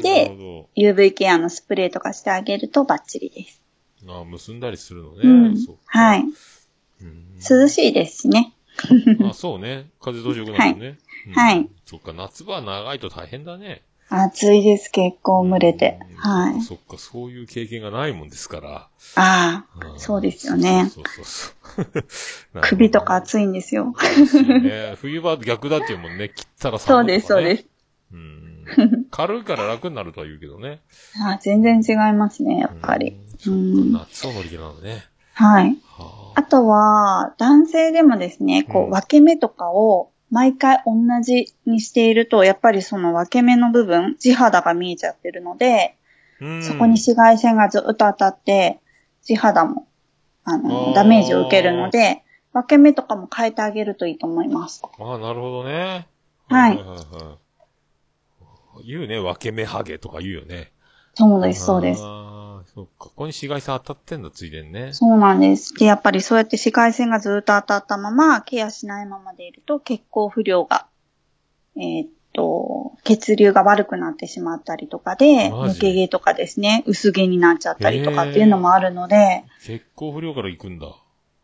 で UV ケアのスプレーとかしてあげるとバッチリです。ああ、結んだりするのね。うんそう。かはい。うん涼しいですしね。あ、そうね。風通しよくなるね。うんはい。そっか、夏場は長いと大変だね。暑いです、結構蒸れて。うんはい。そっか、そういう経験がないもんですから。ああ、んそうですよね。そうそうそう。首とか暑いんですよ。ね。冬場は逆だっていうもんね。切ったらそうです、そうです。うん。軽いから楽になるとは言うけどね。あ全然違いますね、やっぱり。うん。夏を乗り切るのね。はい。はあとは、男性でもですね、こうんう、分け目とかを毎回同じにしていると、やっぱりその分け目の部分、地肌が見えちゃってるので、うんそこに紫外線がずっと当たって、地肌も、ああの、ーダメージを受けるので、分け目とかも変えてあげるといいと思います。ああ、なるほどね。はいはいはい。言うね、分け目ハゲとか言うよね。そうです、そうです。そっか。ここに紫外線当たってんだ、ついでにね。そうなんです。で、やっぱりそうやって紫外線がずっと当たったまま、ケアしないままでいると血行不良が、えーっと、血流が悪くなってしまったりとかで、マジ？抜け毛とかですね、薄毛になっちゃったりとかっていうのもあるので、血行不良から行くんだ。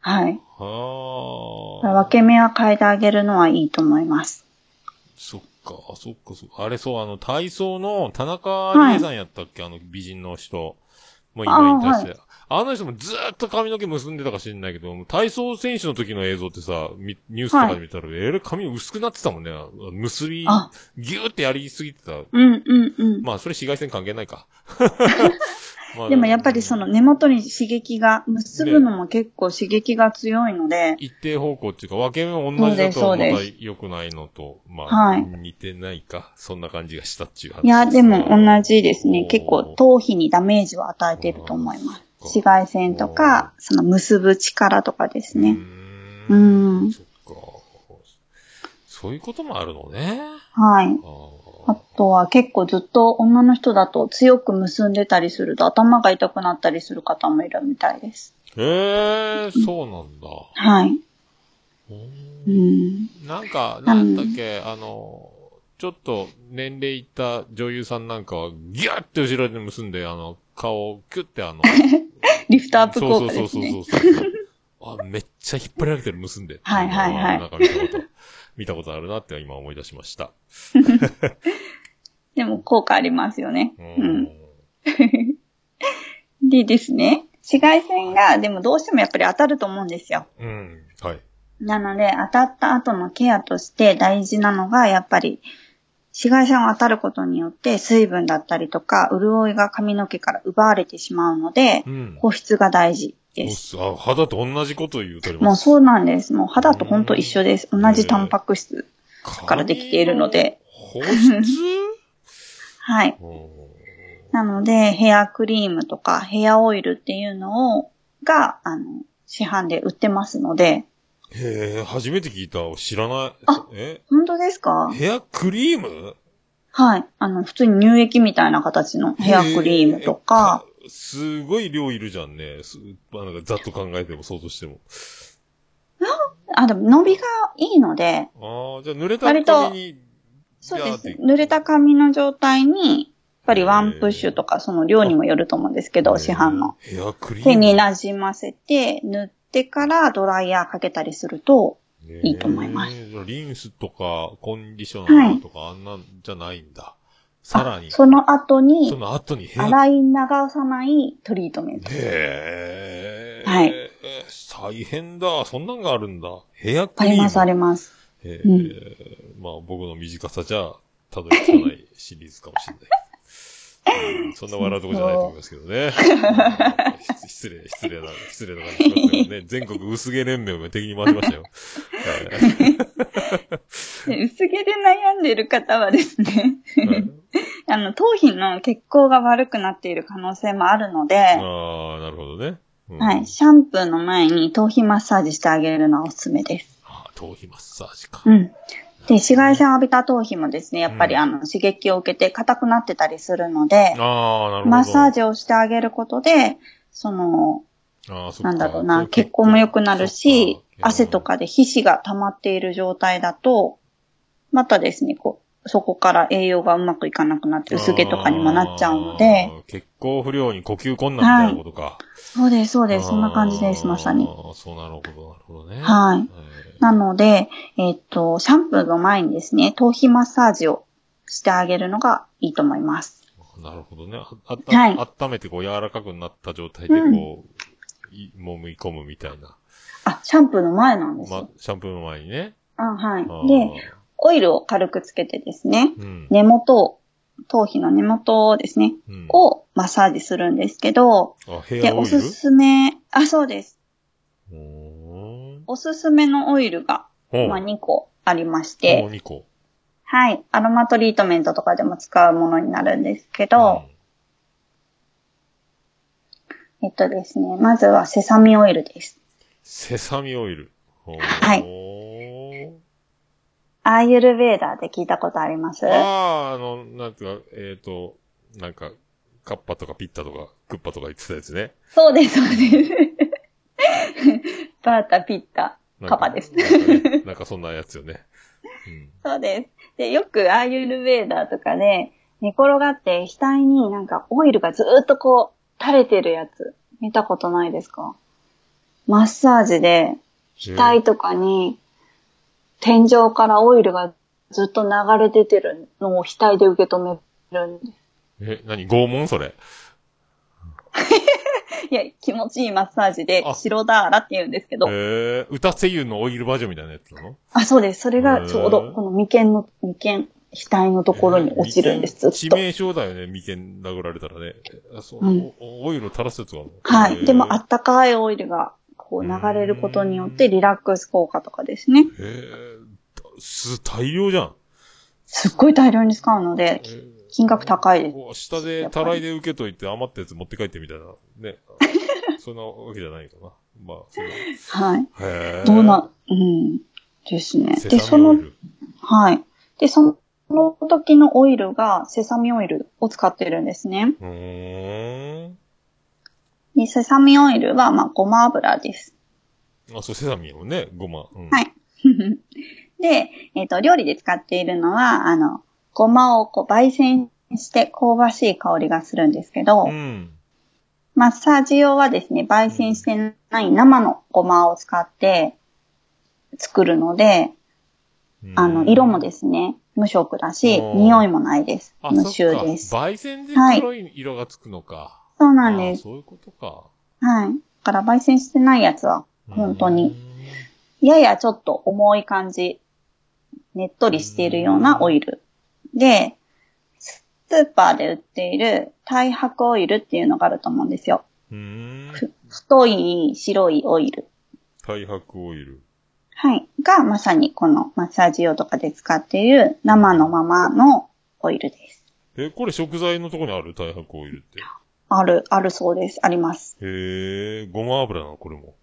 はい。はあ。分け目は変えてあげるのはいいと思います。そっか、そっか、そっか。あれそう、あの、体操の田中理恵さんやったっけ、あの、美人の人。もう今引退して。あ,、の人もずーっと髪の毛結んでたか知んないけど、体操選手の時の映像ってさ、みニュースとかで見たら、えらい髪薄くなってたもんね。結びあ、ぎゅーってやりすぎてた。うんうんうん。まあ、それ紫外線関係ないか。まあでもやっぱりその根元に刺激が、結ぶのも結構刺激が強いので、一定方向っていうか、分け目同じだとまた良くないのと、まあ、はい似てないか。そんな感じがしたっていう話いや、でも同じですね。結構頭皮にダメージを与えていると思います。紫外線とか、その結ぶ力とかですね。うん。そっか。そういうこともあるのね。はい。ああとは結構ずっと女の人だと強く結んでたりすると頭が痛くなったりする方もいるみたいです。ーへえ、そうなんだ。はい。ううん。なんか、なんだっけ、あの、ちょっと年齢いった女優さんなんかは、ギュッて後ろで結んで、あの、顔をキュッてあの、リフトアップ効そうそうそう果ですね。そうそう。あ、めっちゃ引っ張られてる結んで。はいはいはい見たこと、あるなって今思い出しました。でも効果ありますよね。ううん。でですね、紫外線がでもどうしてもやっぱり当たると思うんですよ。うん。はい。なので、当たった後のケアとして大事なのが、やっぱり、紫外線を当たることによって水分だったりとか、潤いが髪の毛から奪われてしまうのでう、ん。保湿が大事です。あ、肌と同じことを言うとりもます。うそうなんです。もう肌とほんと一緒です。同じタンパク質。うからできているので。保湿？はい。うんなので、ヘアクリームとかヘアオイルっていうのを、が、あの、市販で売ってますので、へえ、初めて聞いた。知らない。あえ？本当ですか？ヘアクリーム？はい。あの、普通に乳液みたいな形のヘアクリームとか。すごい量いるじゃんね。すまあ、なんかざっと考えても、想像しても。あ、でも伸びがいいので、ああ、じゃあ濡れた割と髪に、そうです。濡れた髪の状態に、やっぱりワンプッシュとかその量にもよると思うんですけど、市販の。。ヘアクリーム。手に馴染ませて、塗ってからドライヤーかけたりすると、いいと思いますへえ。じゃあリンスとか、コンディショナーとか、あんなんじゃないんだ。さらに、その後にそ、の後に洗い流さないトリートメント。へえ。はい。大変だ。そんなんがあるんだ。ヘアクリーム。あります、あります。えうんーまあ僕の短さじゃ、たどり着かないシリーズかもしれない。うんそんな笑うとこじゃないと思いますけどね。うん失礼、失礼な、失礼な感じしますけどね。全国薄毛連盟を敵に回しましたよ。薄毛で悩んでいる方はですね、ーはいあの、頭皮の血行が悪くなっている可能性もあるので、ああ、なるほどね。うんはい、シャンプーの前に頭皮マッサージしてあげるのがおすすめです。頭皮マッサージか。うん。で、紫外線を浴びた頭皮もですね、やっぱりうんあの、刺激を受けて硬くなってたりするので、あ。マッサージをしてあげることで、その、ああ、そなんだろうな、血行も良くなるし汗とかで皮脂が溜まっている状態だと、またですね、こう、そこから栄養がうまくいかなくなって薄毛とかにもなっちゃうので。血行不良に呼吸困難みたいなことか。そうです、そうです、そんな感じです、まさに。そうなるほど、なるほどね。はいえなので、えっと、シャンプーの前にですね、頭皮マッサージをしてあげるのがいいと思います。ーなるほどね。ああった、はい温めてこう柔らかくなった状態でこう、い揉み込むみたいな。あ、シャンプーの前なんですまよ。、シャンプーの前にね。あはいで、オイルを軽くつけてですね、うん。根元を、頭皮の根元ですね、うんをマッサージするんですけど、で、おすすめ、あ、そうです。おすすめのオイルが、まあ、2個ありまして、2個。はい。アロマトリートメントとかでも使うものになるんですけど、えっとですね、まずはセサミオイルです。セサミオイル。はいい。アーユルベーダーで聞いたことあります？ああ、あの、なんていうか、えっ、と、なんか、カッパとかピッタとか、クッパとか言ってたやつね。そうです、そうです。バータ、ピッタ、カパです。なんかねなんかそんなやつよね。うん。そうです。で、よくアーユルベーダーとかで寝転がって額になんかオイルがずーっとこう垂れてるやつ見たことないですか？マッサージで額とかに天井からオイルがずっと流れ出てるのを額で受け止めるんです。え、何拷問それ？いや、気持ちいいマッサージであ、白ダーラって言うんですけど、えー、歌声優のオイルバージョンみたいなやつなの？あ、そうです。それがちょうへーどこの眉間の、眉間、額のところに落ちるんです、ずっと。致命傷だよね、眉間殴られたらね。あそう、うんおオイル垂らすやつがあるのはい。でも、ああったかいオイルが、こう流れることによってリラックス効果とかですね。へえ、す、大量じゃん。すっごい大量に使うのでえ、ー金額高いです。下で、たらいで受けといて余ったやつ持って帰ってみたいな。ね。そんなわけじゃないかな。まあ、それはい。どうな、うん。ですね。セで、その。はい。で、その時のオイルがセサミオイルを使ってるんですね。うーん。で、セサミオイルは、まあ、ごま油です。あ、そう、セサミのね、ごま。うん。はい。で、えっ、と、料理で使っているのは、あの、ごまをこう、焙煎して香ばしい香りがするんですけど、うん。マッサージ用はですね、焙煎してない生のごまを使って作るので、あの、色もですね、無色だし、匂いもないです。あ、無。臭です。焙煎で黒い色がつくのか。そうなんです。あそういうことか。はい。だから焙煎してないやつは、本当に、ややちょっと重い感じ、ねっとりしているようなオイル。で、スーパーで売っている太白オイルっていうのがあると思うんですよ。太い白いオイル。太白オイル。はい。が、まさにこのマッサージ用とかで使っている生のままのオイルです。え、これ食材のとこにある太白オイルって？ある、あるそうです。あります。へえ、ごま油なの、これも。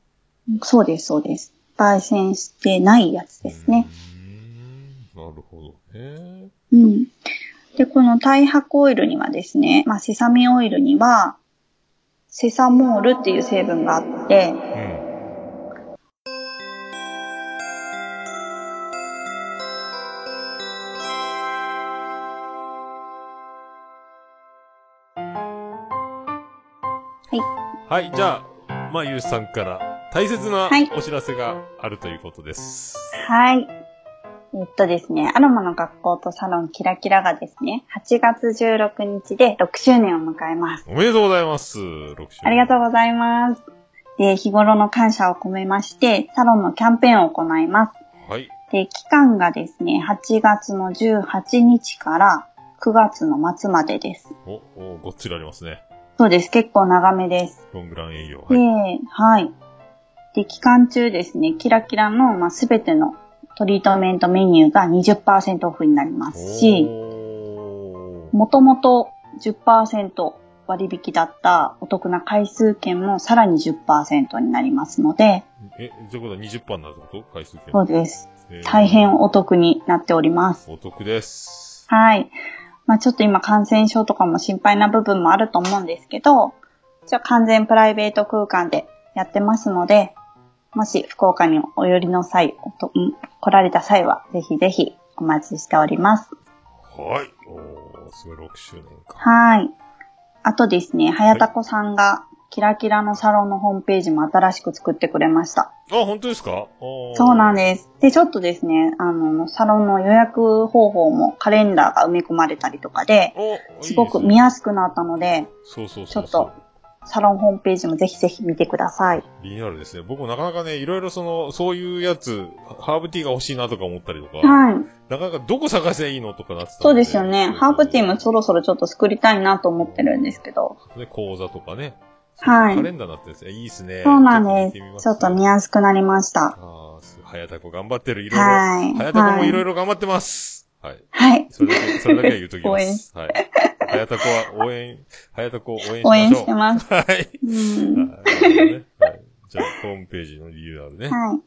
そうです、そうです。焙煎してないやつですね。なるほどね。うん。で、この太白オイルにはですね、まあ、セサミオイルには、セサモールっていう成分があって、うん。はい。はい、じゃあ、まゆうさんから大切なはいお知らせがあるということです。はい。えっとですね、アロマの学校とサロンキラキラがですね、8月16日で6周年を迎えます。おめでとうございます。6週。ありがとうございます。で、日頃の感謝を込めまして、サロンのキャンペーンを行います。はい。で、期間がですね、8月の18日から9月の末までです。お、お、ごっつりありますね。そうです。結構長めです。ロングラン営業。で、はい。はい。で、期間中ですね、キラキラの、まあ、すべてのトリートメントメニューが20%オフになりますし、もともと10%割引だったお得な回数券もさらに10%になりますので、え、ということは20%になること？回数券。そうです。えー大変お得になっております。お得です。はい。まあちょっと今感染症とかも心配な部分もあると思うんですけど、じゃあ完全プライベート空間でやってますので、もし福岡にお寄りの際、おとん来られた際は、ぜひぜひお待ちしております。はい。おー、すごい、6周年か。はい。あとですね、はやたこさんが、キラキラのサロンのホームページも新しく作ってくれました。あ、本当ですか？そうなんでです。で、ちょっとですね、あの、サロンの予約方法もカレンダーが埋め込まれたりとかで、すすごく見やすくなったので、そうそうちょっと。サロンホームページもぜひぜひ見てください。リニューアルですね。僕もなかなかね、いろいろその、そういうやつ、ハーブティーが欲しいなとか思ったりとか、はい。なかなかどこ探せばいいのとかなってたんそうですよね。ハーブティーもそろそろちょっと作りたいなと思ってるんですけど。で、講座とかね。はいカレンダーになってるんですね。いいですね。そうなんですちょっと見やすくなりました。ああ、すはやたこ頑張ってる。いろいろ。はいはやたこもいろいろ頑張ってます。はい。はい。それだけ、それだけは言うときま応援す。はい。はやたこは応援、はやたこを応援しましょう。応援してます はい。じゃあ、ホームページの理由あるね。はい。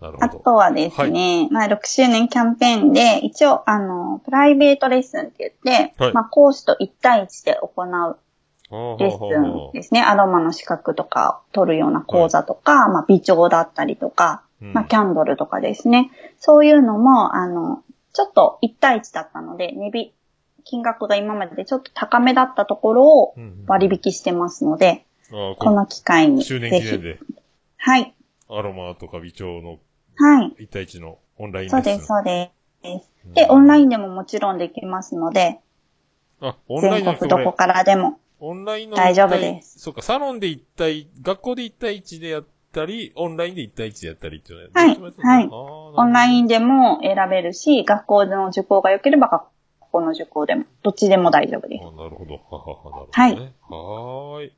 なるほど。あとはですね、まあ6周年キャンペーンで、一応、あの、プライベートレッスンって言って、はいまあ講師と1対1で行うレッスンですね。アロマの資格とかを取るような講座とか、まあ微調だったりとか、うんまあキャンドルとかですね。そういうのも、あの、ちょっと1対1だったので、値引金額が今まででちょっと高めだったところをうん割引してますので、あーこの機会に周。年記念で、はい。アロマとか微調のはい。1対1のオンラインレッスン。そうです、そうです。で、オンラインでももちろんできますので、あ、オンライ全ンじゃなくて国どこからでも。オンラインの大丈夫です。そうか、サロンで1対、学校で1対1でやったり、オンラインで1対1でやったりっていうのはいはいオンラインでも選べるし、学校での受講が良ければ学校の受講でも、どっちでも大丈夫です。あなるほど。ははは、なるほど、ね。はいはーい。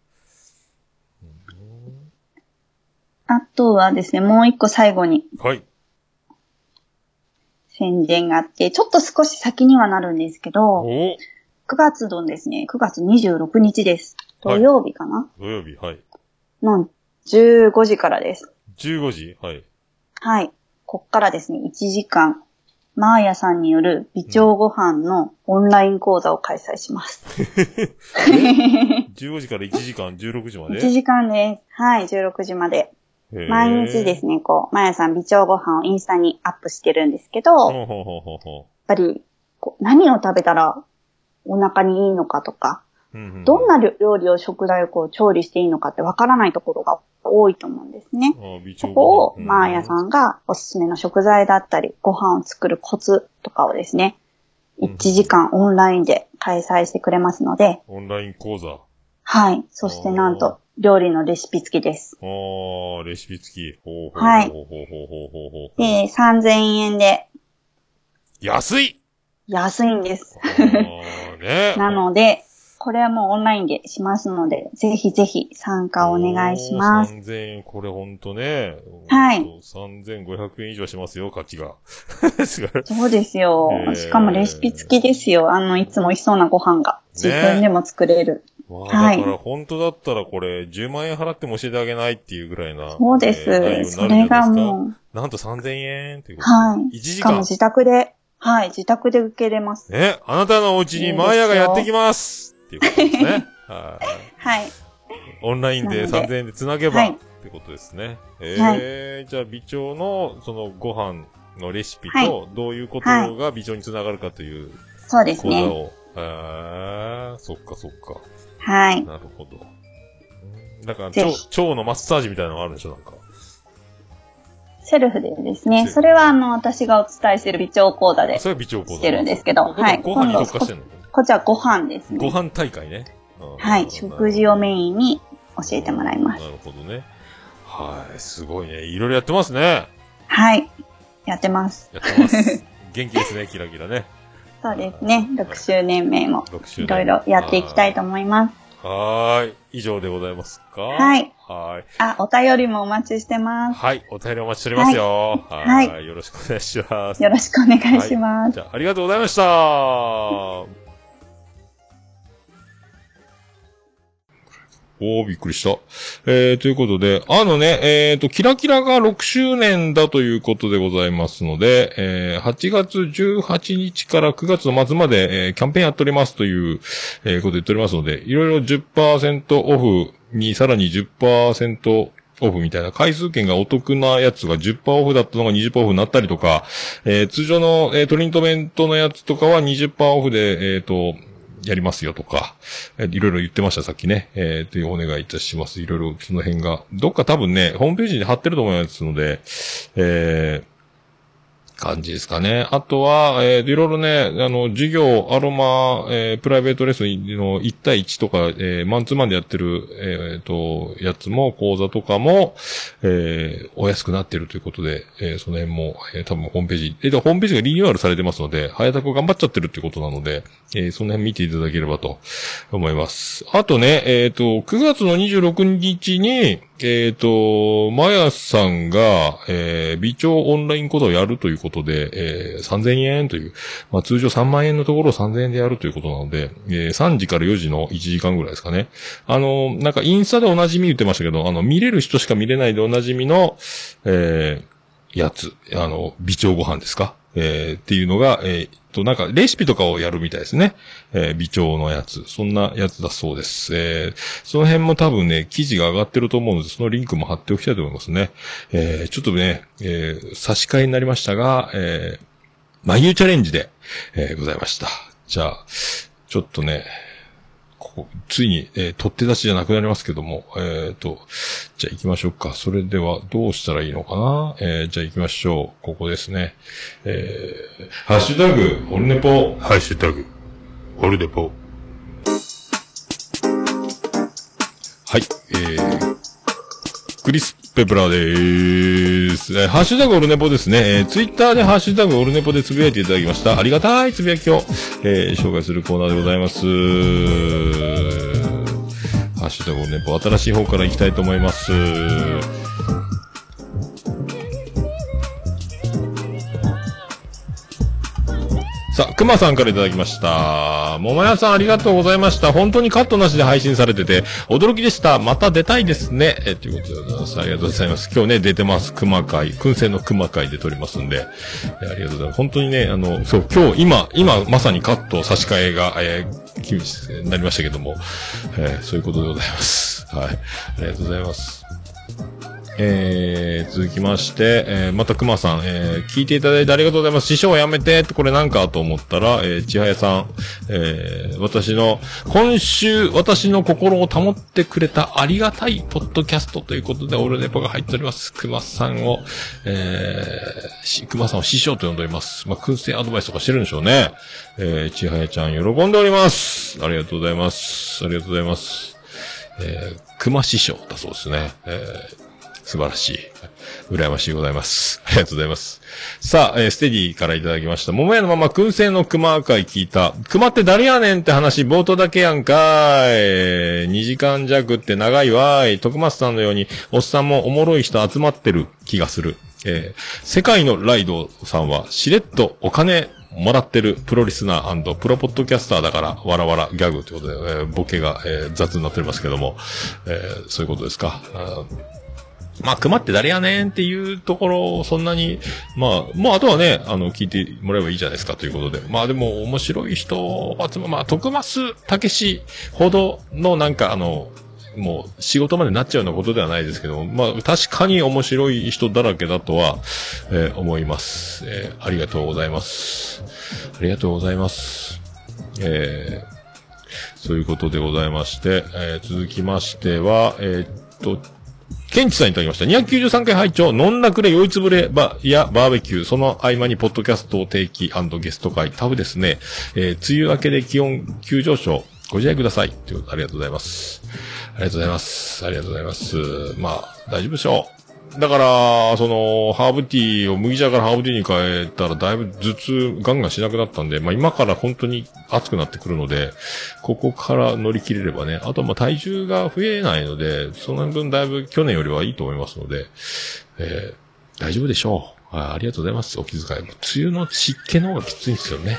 あとはですね、もう一個最後にはい。宣伝があって、ちょっと少し先にはなるんですけど、お9月のですね、9月26日です。土曜日かな、土曜日、はい。の15時からです。15時、はい。はい。こっからですね、1時間、マーヤさんによる微調ご飯のオンライン講座を開催します。15時から1時間、16時まで？1時間です。はい、16時まで。毎日ですね。ね、こう、マヤさん微調ご飯をインスタにアップしてるんですけど、やっほうほうほうほうほぱり、こう何を食べたらお腹にいいのかとか、う。うんうんどんな料理を食材をこう調理していいのかってわからないところが多いと思うんですね。そ調こを、うんマーヤさんがおすすめの食材だったり、ご飯を作るコツとかをですね、1時間オンラインで開催してくれますので、オンライン講座。はい。そしてなんと、料理のレシピ付きです。あー、レシピ付き。ほうほうほうほうほうほうほう。で、3000円で安い安いんです。ね なので、これはもうオンラインでしますので、ぜひぜひ参加お願いします。3000円、これほんとね。はいほんと。3500円以上しますよ、価値が。そうですよへー。しかもレシピ付きですよ。あの、いつも美味しそうなご飯が自分でも作れる。わあはいだから本当だったらこれ10万円払っても教えてあげないっていうぐらいな。そうですえー内容になるんじそれがもうなんと3000円ということはい。1時間。しかも自宅で、はい、自宅で受けれます。ね、あなたのお家にマーヤがやってきますっていうことですね。はい。はい。オンラインでなので3000円で繋げば、はいってことですね。えー、じゃあ美調のそのご飯のレシピはとどういうことが美調につながるかというそうですね。講座を。えー、そっかそっか。はい。なるほど。うんだからぜ腸ひ腸のマッサージみたいなのがあるんでしょなんか。セルフでですね、それはあの、私がお伝えしている微調講座でそれは美調講座。してるんですけど、こはい。ご飯に特化してんの？こちらご飯ですね。ご飯大会ね。うんはい。食事をメインに教えてもらいます。なるほどね。はい。すごいね。いろいろやってますね。はい。やってます。やってます。元気ですね、キラキラね。そうですね。6周年目も6周年いろいろやっていきたいと思います。はーい。以上でございますか？はい。はーい。あ、お便りもお待ちしてます。はい。お便りお待ちしておりますよ。ははいい。よろしくお願いします。よろしくお願いします。じゃあ、ありがとうございました。おー、びっくりした。えー、ということで、あのね、えーと、キラキラが6周年だということでございますので、えー、8月18日から9月の末まで、えーキャンペーンやっておりますという、えーこと言っておりますので、いろいろ10%オフにさらに10%オフみたいな回数券がお得なやつが10%オフだったのが20%オフになったりとか、えー通常の、えートリートメントのやつとかは20%オフで、えっ、と、やりますよとか、えいろいろ言ってました、さっきね。えー、というお願いいたします。いろいろその辺が、どっか多分ね、ホームページに貼ってると思いますので、えー、感じですかね。あとは、えー、いろいろね、あの、授業、アロマ、えー、プライベートレッスンの1対1とか、えー、マンツーマンでやってる、えー、と、やつも、講座とかも、えー、お安くなってるということで、えー、その辺も、えー、多分ホームページ、えー、ホームページがリニューアルされてますので、早田く頑張っちゃってるってことなので、えー、その辺見ていただければと思います。あとね、えっ、と、9月の26日に、えっ、と、マヤさんが、えー、微調オンライン講座をやるということことで、えー、3000円という、まあ通常3万円のところを3000円でやるということなので、えー、3時から4時の1時間ぐらいですかね。あの、なんかインスタでおなじみ言ってましたけど、あの、見れる人しか見れないでおなじみの、えー、やつ、あの、微調ご飯ですか？えー、っていうのが、えー、と、なんか、レシピとかをやるみたいですね。えー、微調のやつ。そんなやつだそうです。えー、その辺も多分ね、記事が上がってると思うので、そのリンクも貼っておきたいと思いますね。えー、ちょっとね、えー、差し替えになりましたが、えー、眉チャレンジで、えー、ございました。じゃあ、ちょっとね、ついに、えー取って出しじゃなくなりますけども、えっ、と、じゃあ行きましょうか。それでは、どうしたらいいのかな？えーじゃあ行きましょう。ここですね。えー、ハッシュタグ、オルネポ、ハッシュタグ、オルネポ。はい、えー、クリス・ペプラでーす。えーハッシュタグオルネポですね。えー、ツイッターでハッシュタグオルネポでつぶやいていただきました。ありがたいつぶやきを、えー紹介するコーナーでございます。ハッシュタグオルネポ、新しい方から行きたいと思います。さあ、熊さんからいただきました。桃屋さんありがとうございました。本当にカットなしで配信されてて、驚きでした。また出たいですね。え、ということでございます。ありがとうございます。今日ね、出てます。熊会。燻製の熊会で撮りますんで。えありがとうございます。本当にね、あの、そう、今日、今、今、まさにカット差し替えが、えー、厳しくなりましたけども、えーそういうことでございます。はい。ありがとうございます。えー、続きまして、えー、また熊さん、えー、聞いていただいてありがとうございます。師匠やめてってこれなんかと思ったら、えー、ちはやさん、えー、私の、今週、私の心を保ってくれたありがたいポッドキャストということで、オールネポが入っております。熊さんを、えー、熊さんを師匠と呼んでおります。まあ、燻製アドバイスとかしてるんでしょうね。えー、ちはやちゃん喜んでおります。ありがとうございます。ありがとうございます。えー、熊師匠だそうですね。えー素晴らしい。羨ましいございます。ありがとうございます。さあ、えーステディからいただきました。桃屋のまま燻製の熊会聞いた。熊って誰やねんって話冒頭だけやんかーい。2時間弱って長いわーい。徳松さんのように、おっさんもおもろい人集まってる気がする。えー世界のライドさんは、しれっとお金もらってるプロリスナープロポッドキャスターだから、わらわらギャグということで、えーボケが、えー雑になっておりますけども、えーそういうことですか。まあ、熊って誰やねんっていうところをそんなに、まあ、もうあとはね、あの、聞いてもらえばいいじゃないですかということで。まあでも、面白い人集ま、まあ、徳増武史ほどのなんかあの、もう仕事までなっちゃうようなことではないですけど、まあ確かに面白い人だらけだとは、えー思います、えーありがとうございます。ありがとうございます。えーそういうことでございまして、えー続きましては、えーっと、ケンチさんいただきました。293回拝聴飲んだくれ酔いつぶればやバーベキュー、その合間にポッドキャストを定期ゲスト会、タフですね。えー梅雨明けで気温急上昇、ご自愛ください。ということでありがとうございます。ありがとうございます。ありがとうございます。まあ、大丈夫でしょう。だから、その、ハーブティーを麦茶からハーブティーに変えたら、だいぶ頭痛ガンガンしなくなったんで、まあ今から本当に暑くなってくるので、ここから乗り切れればね、あとまあ体重が増えないので、その分だいぶ去年よりはいいと思いますので、えー、大丈夫でしょう。あありがとうございます。お気遣い。梅雨の湿気の方がきついんですよね。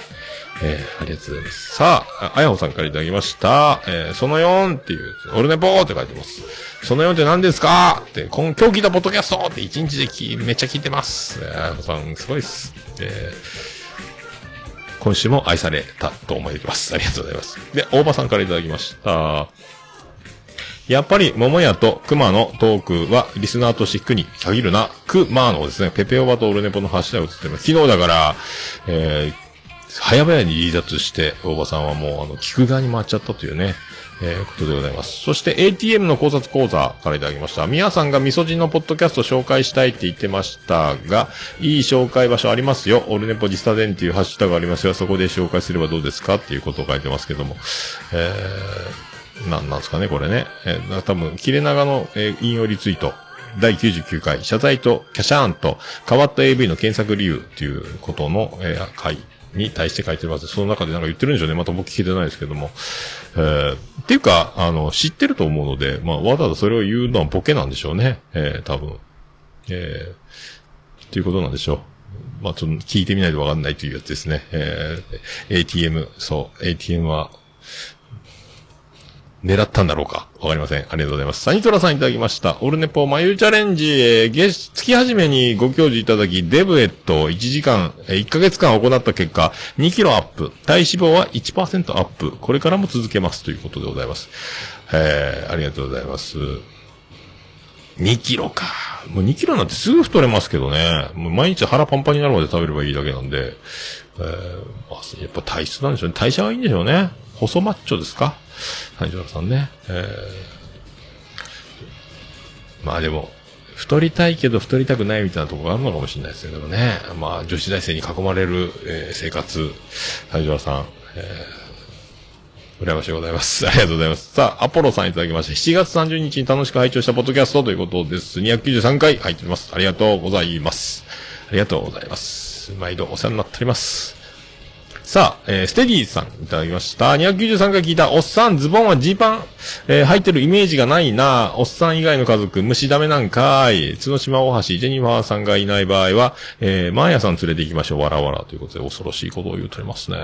えー、ありがとうございます。さあ、あやほさんからいただきました。えー、その4っていう、オルネポーって書いてます。その4って何ですか？って、今今日聞いたポッドキャストって1日でめっちゃ聞いてます。えーあやほさん、すごいっす。えー、今週も愛されたと思います。ありがとうございます。で、大場さんからいただきました。やっぱり、桃屋と熊のトークは、リスナーとして聞くに限るな。熊のですね、ペペオバとオルネポのハッシュタグをつってます。昨日だから、えー、早々に離脱して、大場さんはもう、あの、聞く側に回っちゃったというね、えー、ことでございます。そして ATM の考察講座からいただきました。宮さんが味噌汁のポッドキャスト紹介したいって言ってましたが、いい紹介場所ありますよ。オルネポジスタデンっていうハッシュタグありますよ。そこで紹介すればどうですかっていうことを書いてますけども。えー、なんなんですかね、これね。えー、多分、切れ長の、えー引用リツイート。第99回、謝罪とキャシャーンと変わった AV の検索理由っていうことの、えー回に対して書いてます。その中でなんか言ってるんでしょうね。また僕聞けてないですけども。えー、っていうか、あの、知ってると思うので、まあ、わざわざそれを言うのはボケなんでしょうね。えー、多分。えー、っていうことなんでしょう。まあ、ちょっと聞いてみないとわかんないというやつですね。えー、ATM、そう、ATM は、狙ったんだろうかわかりません。ありがとうございます。サニトラさんいただきました。オルネポ眉チャレンジ、えー、月、月始めにご教示いただき、デブエット1時間、えー1ヶ月間行った結果、2キロアップ。体脂肪は1%アップ。これからも続けますということでございます。えー、ありがとうございます。2キロか。もう2キロなんてすぐ太れますけどね。もう毎日腹パンパンになるまで食べればいいだけなんで。えー、やっぱ体質なんでしょうね。代謝がいいんでしょうね。細マッチョですか？はい、ジョラさんね。えー、まあでも、太りたいけど太りたくないみたいなとこがあるのかもしれないですけどね。まあ、女子大生に囲まれる、えー生活。はい、ジョラさん。えー羨ましいございます。ありがとうございます。さあ、アポロさんいただきまして、7月30日に楽しく拝聴したポッドキャストということです。293回入っております。ありがとうございます。ありがとうございます。毎度お世話になっております。さあ、えー、ステディーさんいただきました。293回聞いた、おっさん、ズボンはジーパン、えー、履いてるイメージがないな。おっさん以外の家族、虫ダメなんかい。角島大橋、ジェニファーさんがいない場合は、えー、マーヤさん連れて行きましょう。わらわらということで、恐ろしいことを言うとりますね。え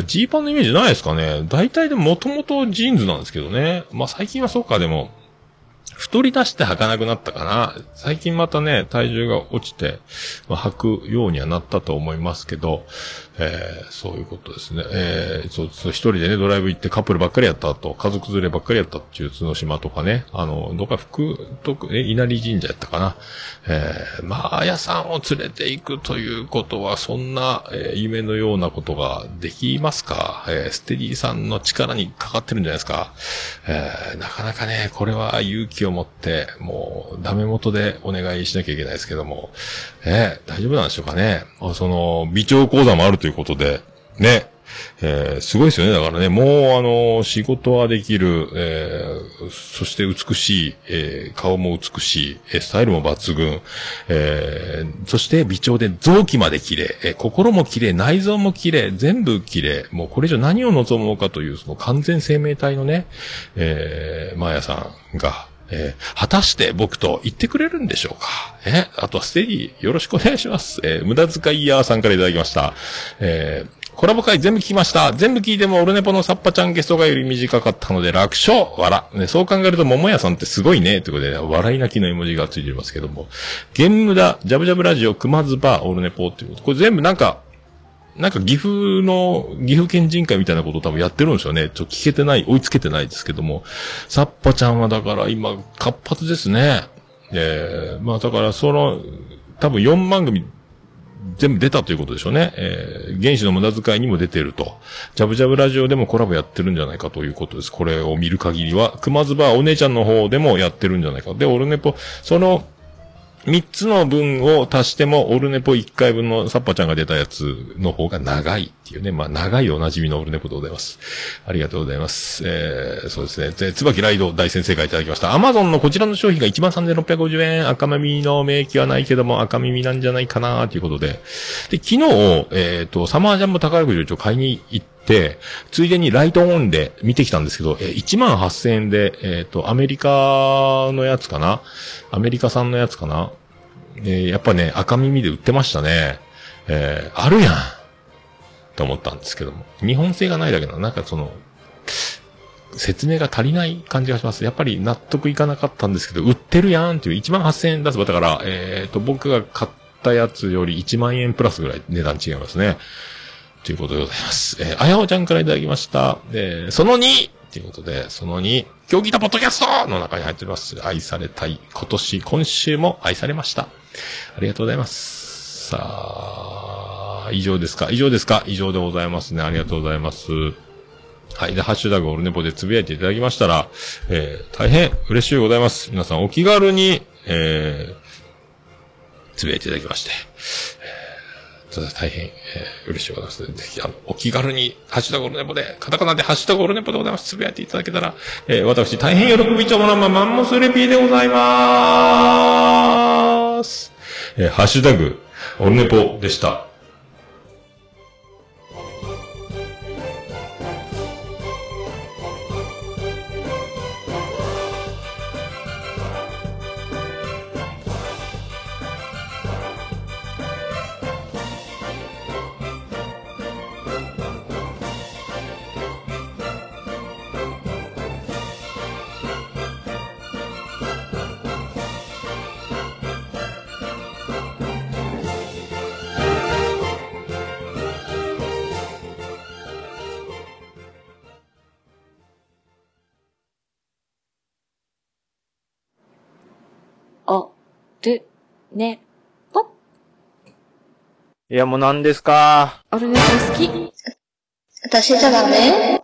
ー、ジーパンのイメージないですかね。大体でももともとジーンズなんですけどね。まあ最近はそうか、でも、太り出して履かなくなったかな。最近またね、体重が落ちて、まあ、履くようにはなったと思いますけど、えーそういうことですね。えーそう、そう、一人でね、ドライブ行ってカップルばっかりやったと、家族連ればっかりやったっていう角島とかね、あの、どっか福徳、え、稲荷神社やったかな。えー、まあ、やさんを連れて行くということは、そんな、えー夢のようなことができますか？えーステディさんの力にかかってるんじゃないですか？えーなかなかね、これは勇気を持って、もう、ダメ元でお願いしなきゃいけないですけども、えー大丈夫なんでしょうかね。あその、微調講座もあるということで、ね。えーすごいですよね。だからね、もう、あの、仕事はできる、えーそして美しい、えー顔も美しい、えスタイルも抜群、えそして微調で臓器まで綺麗、え心も綺麗、内臓も綺麗、全部綺麗、もうこれ以上何を望むのかという、その完全生命体のね、えー、マーヤさんが、えー果たして僕と言ってくれるんでしょうか？えあとはステディ、よろしくお願いします。えー無駄遣いヤーさんからいただきました。えコラボ会全部聞きました。全部聞いてもオルネポのサッパちゃんゲストがより短かったので楽勝笑。ね、そう考えると桃屋さんってすごいね。ということで、笑い泣きの絵文字がついてますけども。ゲームだ、ジャブジャブラジオ、熊津バー、オルネポっていうこと。これ全部なんか、なんか岐阜の、岐阜県人会みたいなことを多分やってるんですよね。ちょっと聞けてない、追いつけてないですけども。サッパちゃんはだから今、活発ですね。えー、まあだからその、多分4番組全部出たということでしょうね。えー、原始の無駄遣いにも出てると。ジャブジャブラジオでもコラボやってるんじゃないかということです。これを見る限りは、熊津バーお姉ちゃんの方でもやってるんじゃないか。で、オルネポ、その、三つの分を足しても、オルネポ一回分のサッパちゃんが出たやつの方が長い。ていうね。まあ、長いおなじみのオルネポでございます。ありがとうございます。えー、そうですね。で、椿ライド大先生からいただきました。アマゾンのこちらの商品が13,650円。赤耳の免疫はないけども、赤耳なんじゃないかなということで。で、昨日、えっ、と、サマージャンボ宝くじを一応買いに行って、ついでにライトオンで見てきたんですけど、えー、1万8000円で、えっ、と、アメリカのやつかな？アメリカ産のやつかな？えーやっぱね、赤耳で売ってましたね。えあるやんと思ったんですけども。日本製がないだけな。なんかその、説明が足りない感じがします。やっぱり納得いかなかったんですけど、売ってるやんっていう1万8000円出すばだから、えっ、と、僕が買ったやつより1万円プラスぐらい値段違いますね。ということでございます。えー、あやおちゃんからいただきました。えーその2、ということで、その2、今日ギターポッドキャストの中に入っております。愛されたい。今年、今週も愛されました。ありがとうございます。さあ、以上ですか以上ですか以上でございますね。ありがとうございます。はい。で、ハッシュタグオルネポでつぶやいていただきましたら、えー、大変嬉しいございます。皆さんお気軽に、えー、つぶやいていただきまして、え、大変、えー、嬉しいございます。ぜひ、あの、お気軽に、ハッシュタグオルネポで、カタカナでハッシュタグオルネポでございます。つぶやいていただけたら、えー、私、大変喜びちょもらまマンモスレピーでございまーす。えー、ハッシュタグ、オルネポでした。ね、ぽ。いや、もう何ですか？オルネポ好き。私じゃダメ？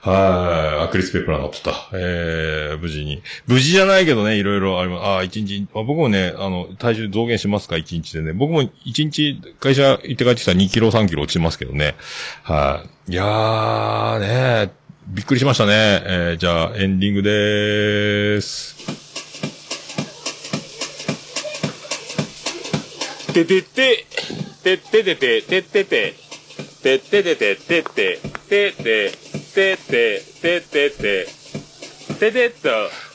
はい。アクリスペプラーになってた。えー、無事に。無事じゃないけどね、いろいろあります。ああ、一日、あ僕もね、あの、体重増減しますか、一日でね。僕も一日、会社行って帰ってきたら2キロ、3キロ落ちますけどね。はい。いやー、ねびっくりしましたね。えー、じゃあ、エンディングでーす。ててて、てっててて、てってて、てっててて、てって、てて、てて、ててて、ててっと。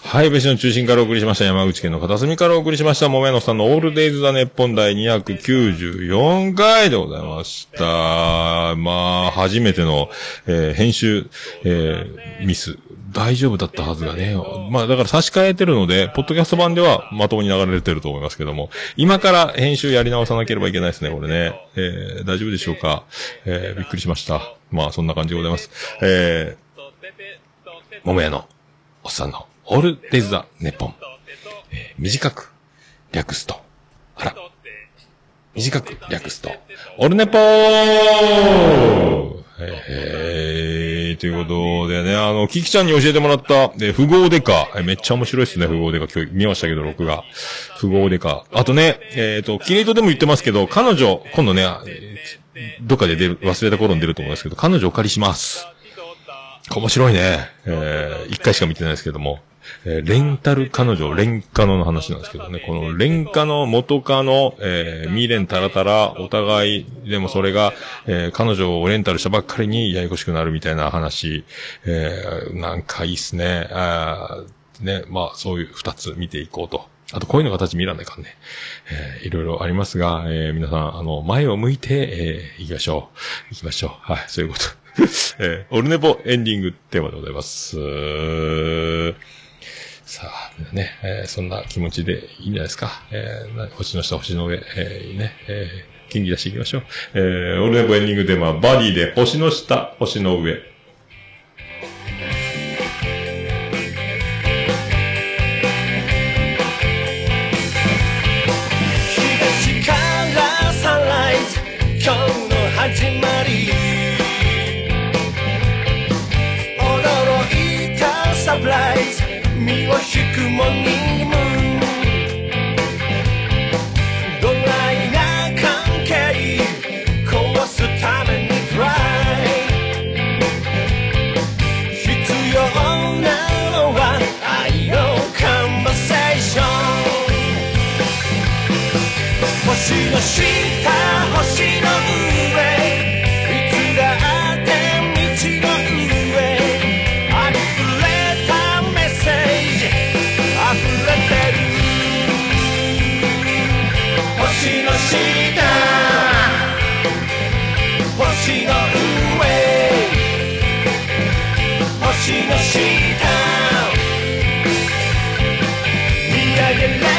はい、別の中心からお送りしました。山口県の片隅からお送りしました。桃屋のさんのオールデイズ・ザ・ネッポン第294回でございました。まあ、初めての、えー編集、えーミス。大丈夫だったはずがね。まあ、だから差し替えてるので、ポッドキャスト版ではまともに流れてると思いますけども、今から編集やり直さなければいけないですね、これね。えー大丈夫でしょうか？えーびっくりしました。まあ、そんな感じでございます。えー、桃屋のおっさんのオールデイズ・ザ・ネポン。えー短く略すと。あら。短く略すと。オルネポーえー、ということでね、あの、キキちゃんに教えてもらった、えー、富豪デカ。えめっちゃ面白いっすね、富豪デカ。今日見ましたけど、録画。富豪デカ。あとね、えっ、と、キレイトでも言ってますけど、彼女、今度ね、どっかで出る、忘れた頃に出ると思いますけど、彼女お借りします。面白いね。えー、一回しか見てないですけども。えーレンタル彼女、レンカノの話なんですけどね。このレンカノ、元カノ、えー、未練たらたら、お互い、でもそれが、えー彼女をレンタルしたばっかりにややこしくなるみたいな話。えーなんかいいっすね。あーね、まあ、そういう二つ見ていこうと。あと、こういうの形見らないかんね。えーいろいろありますが、えー皆さん、あの、前を向いて、えー行きましょう。行きましょう。はい、そういうこと。えーオルネポエンディングテーマでございます。さあ、ね、えーそんな気持ちでいいんじゃないですか。えー星の下、星の上、えーね、えー元気出していきましょう。えーオルネポエンディングテーマ、バディで星の下、星の上。を引くモーニングムーンドライな関係？壊すためにトライ必要なのは愛のカンバセーション。星の見上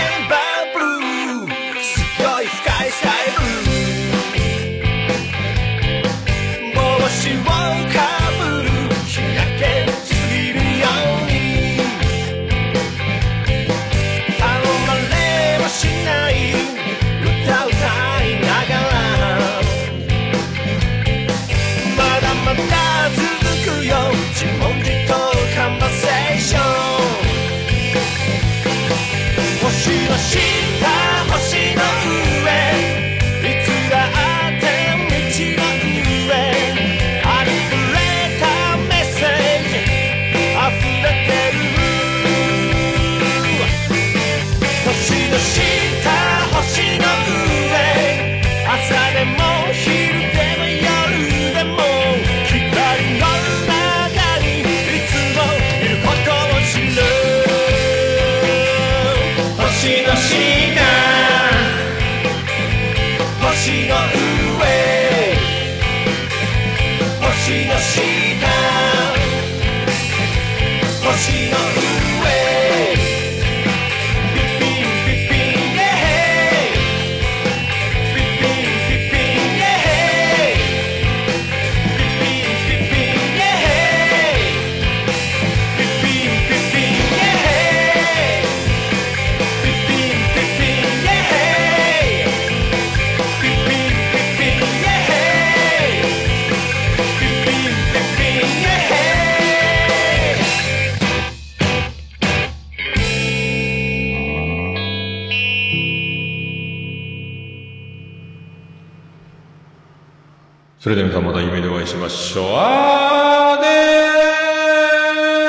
れでは皆さんまた夢でお会いしましょう。あーね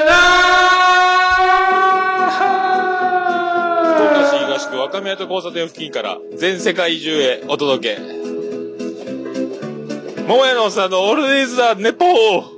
ーなー福岡市東区若宮と交差点付近から全世界中へお届け。桃屋のおっさんのオールディーズ・ザ・ネポー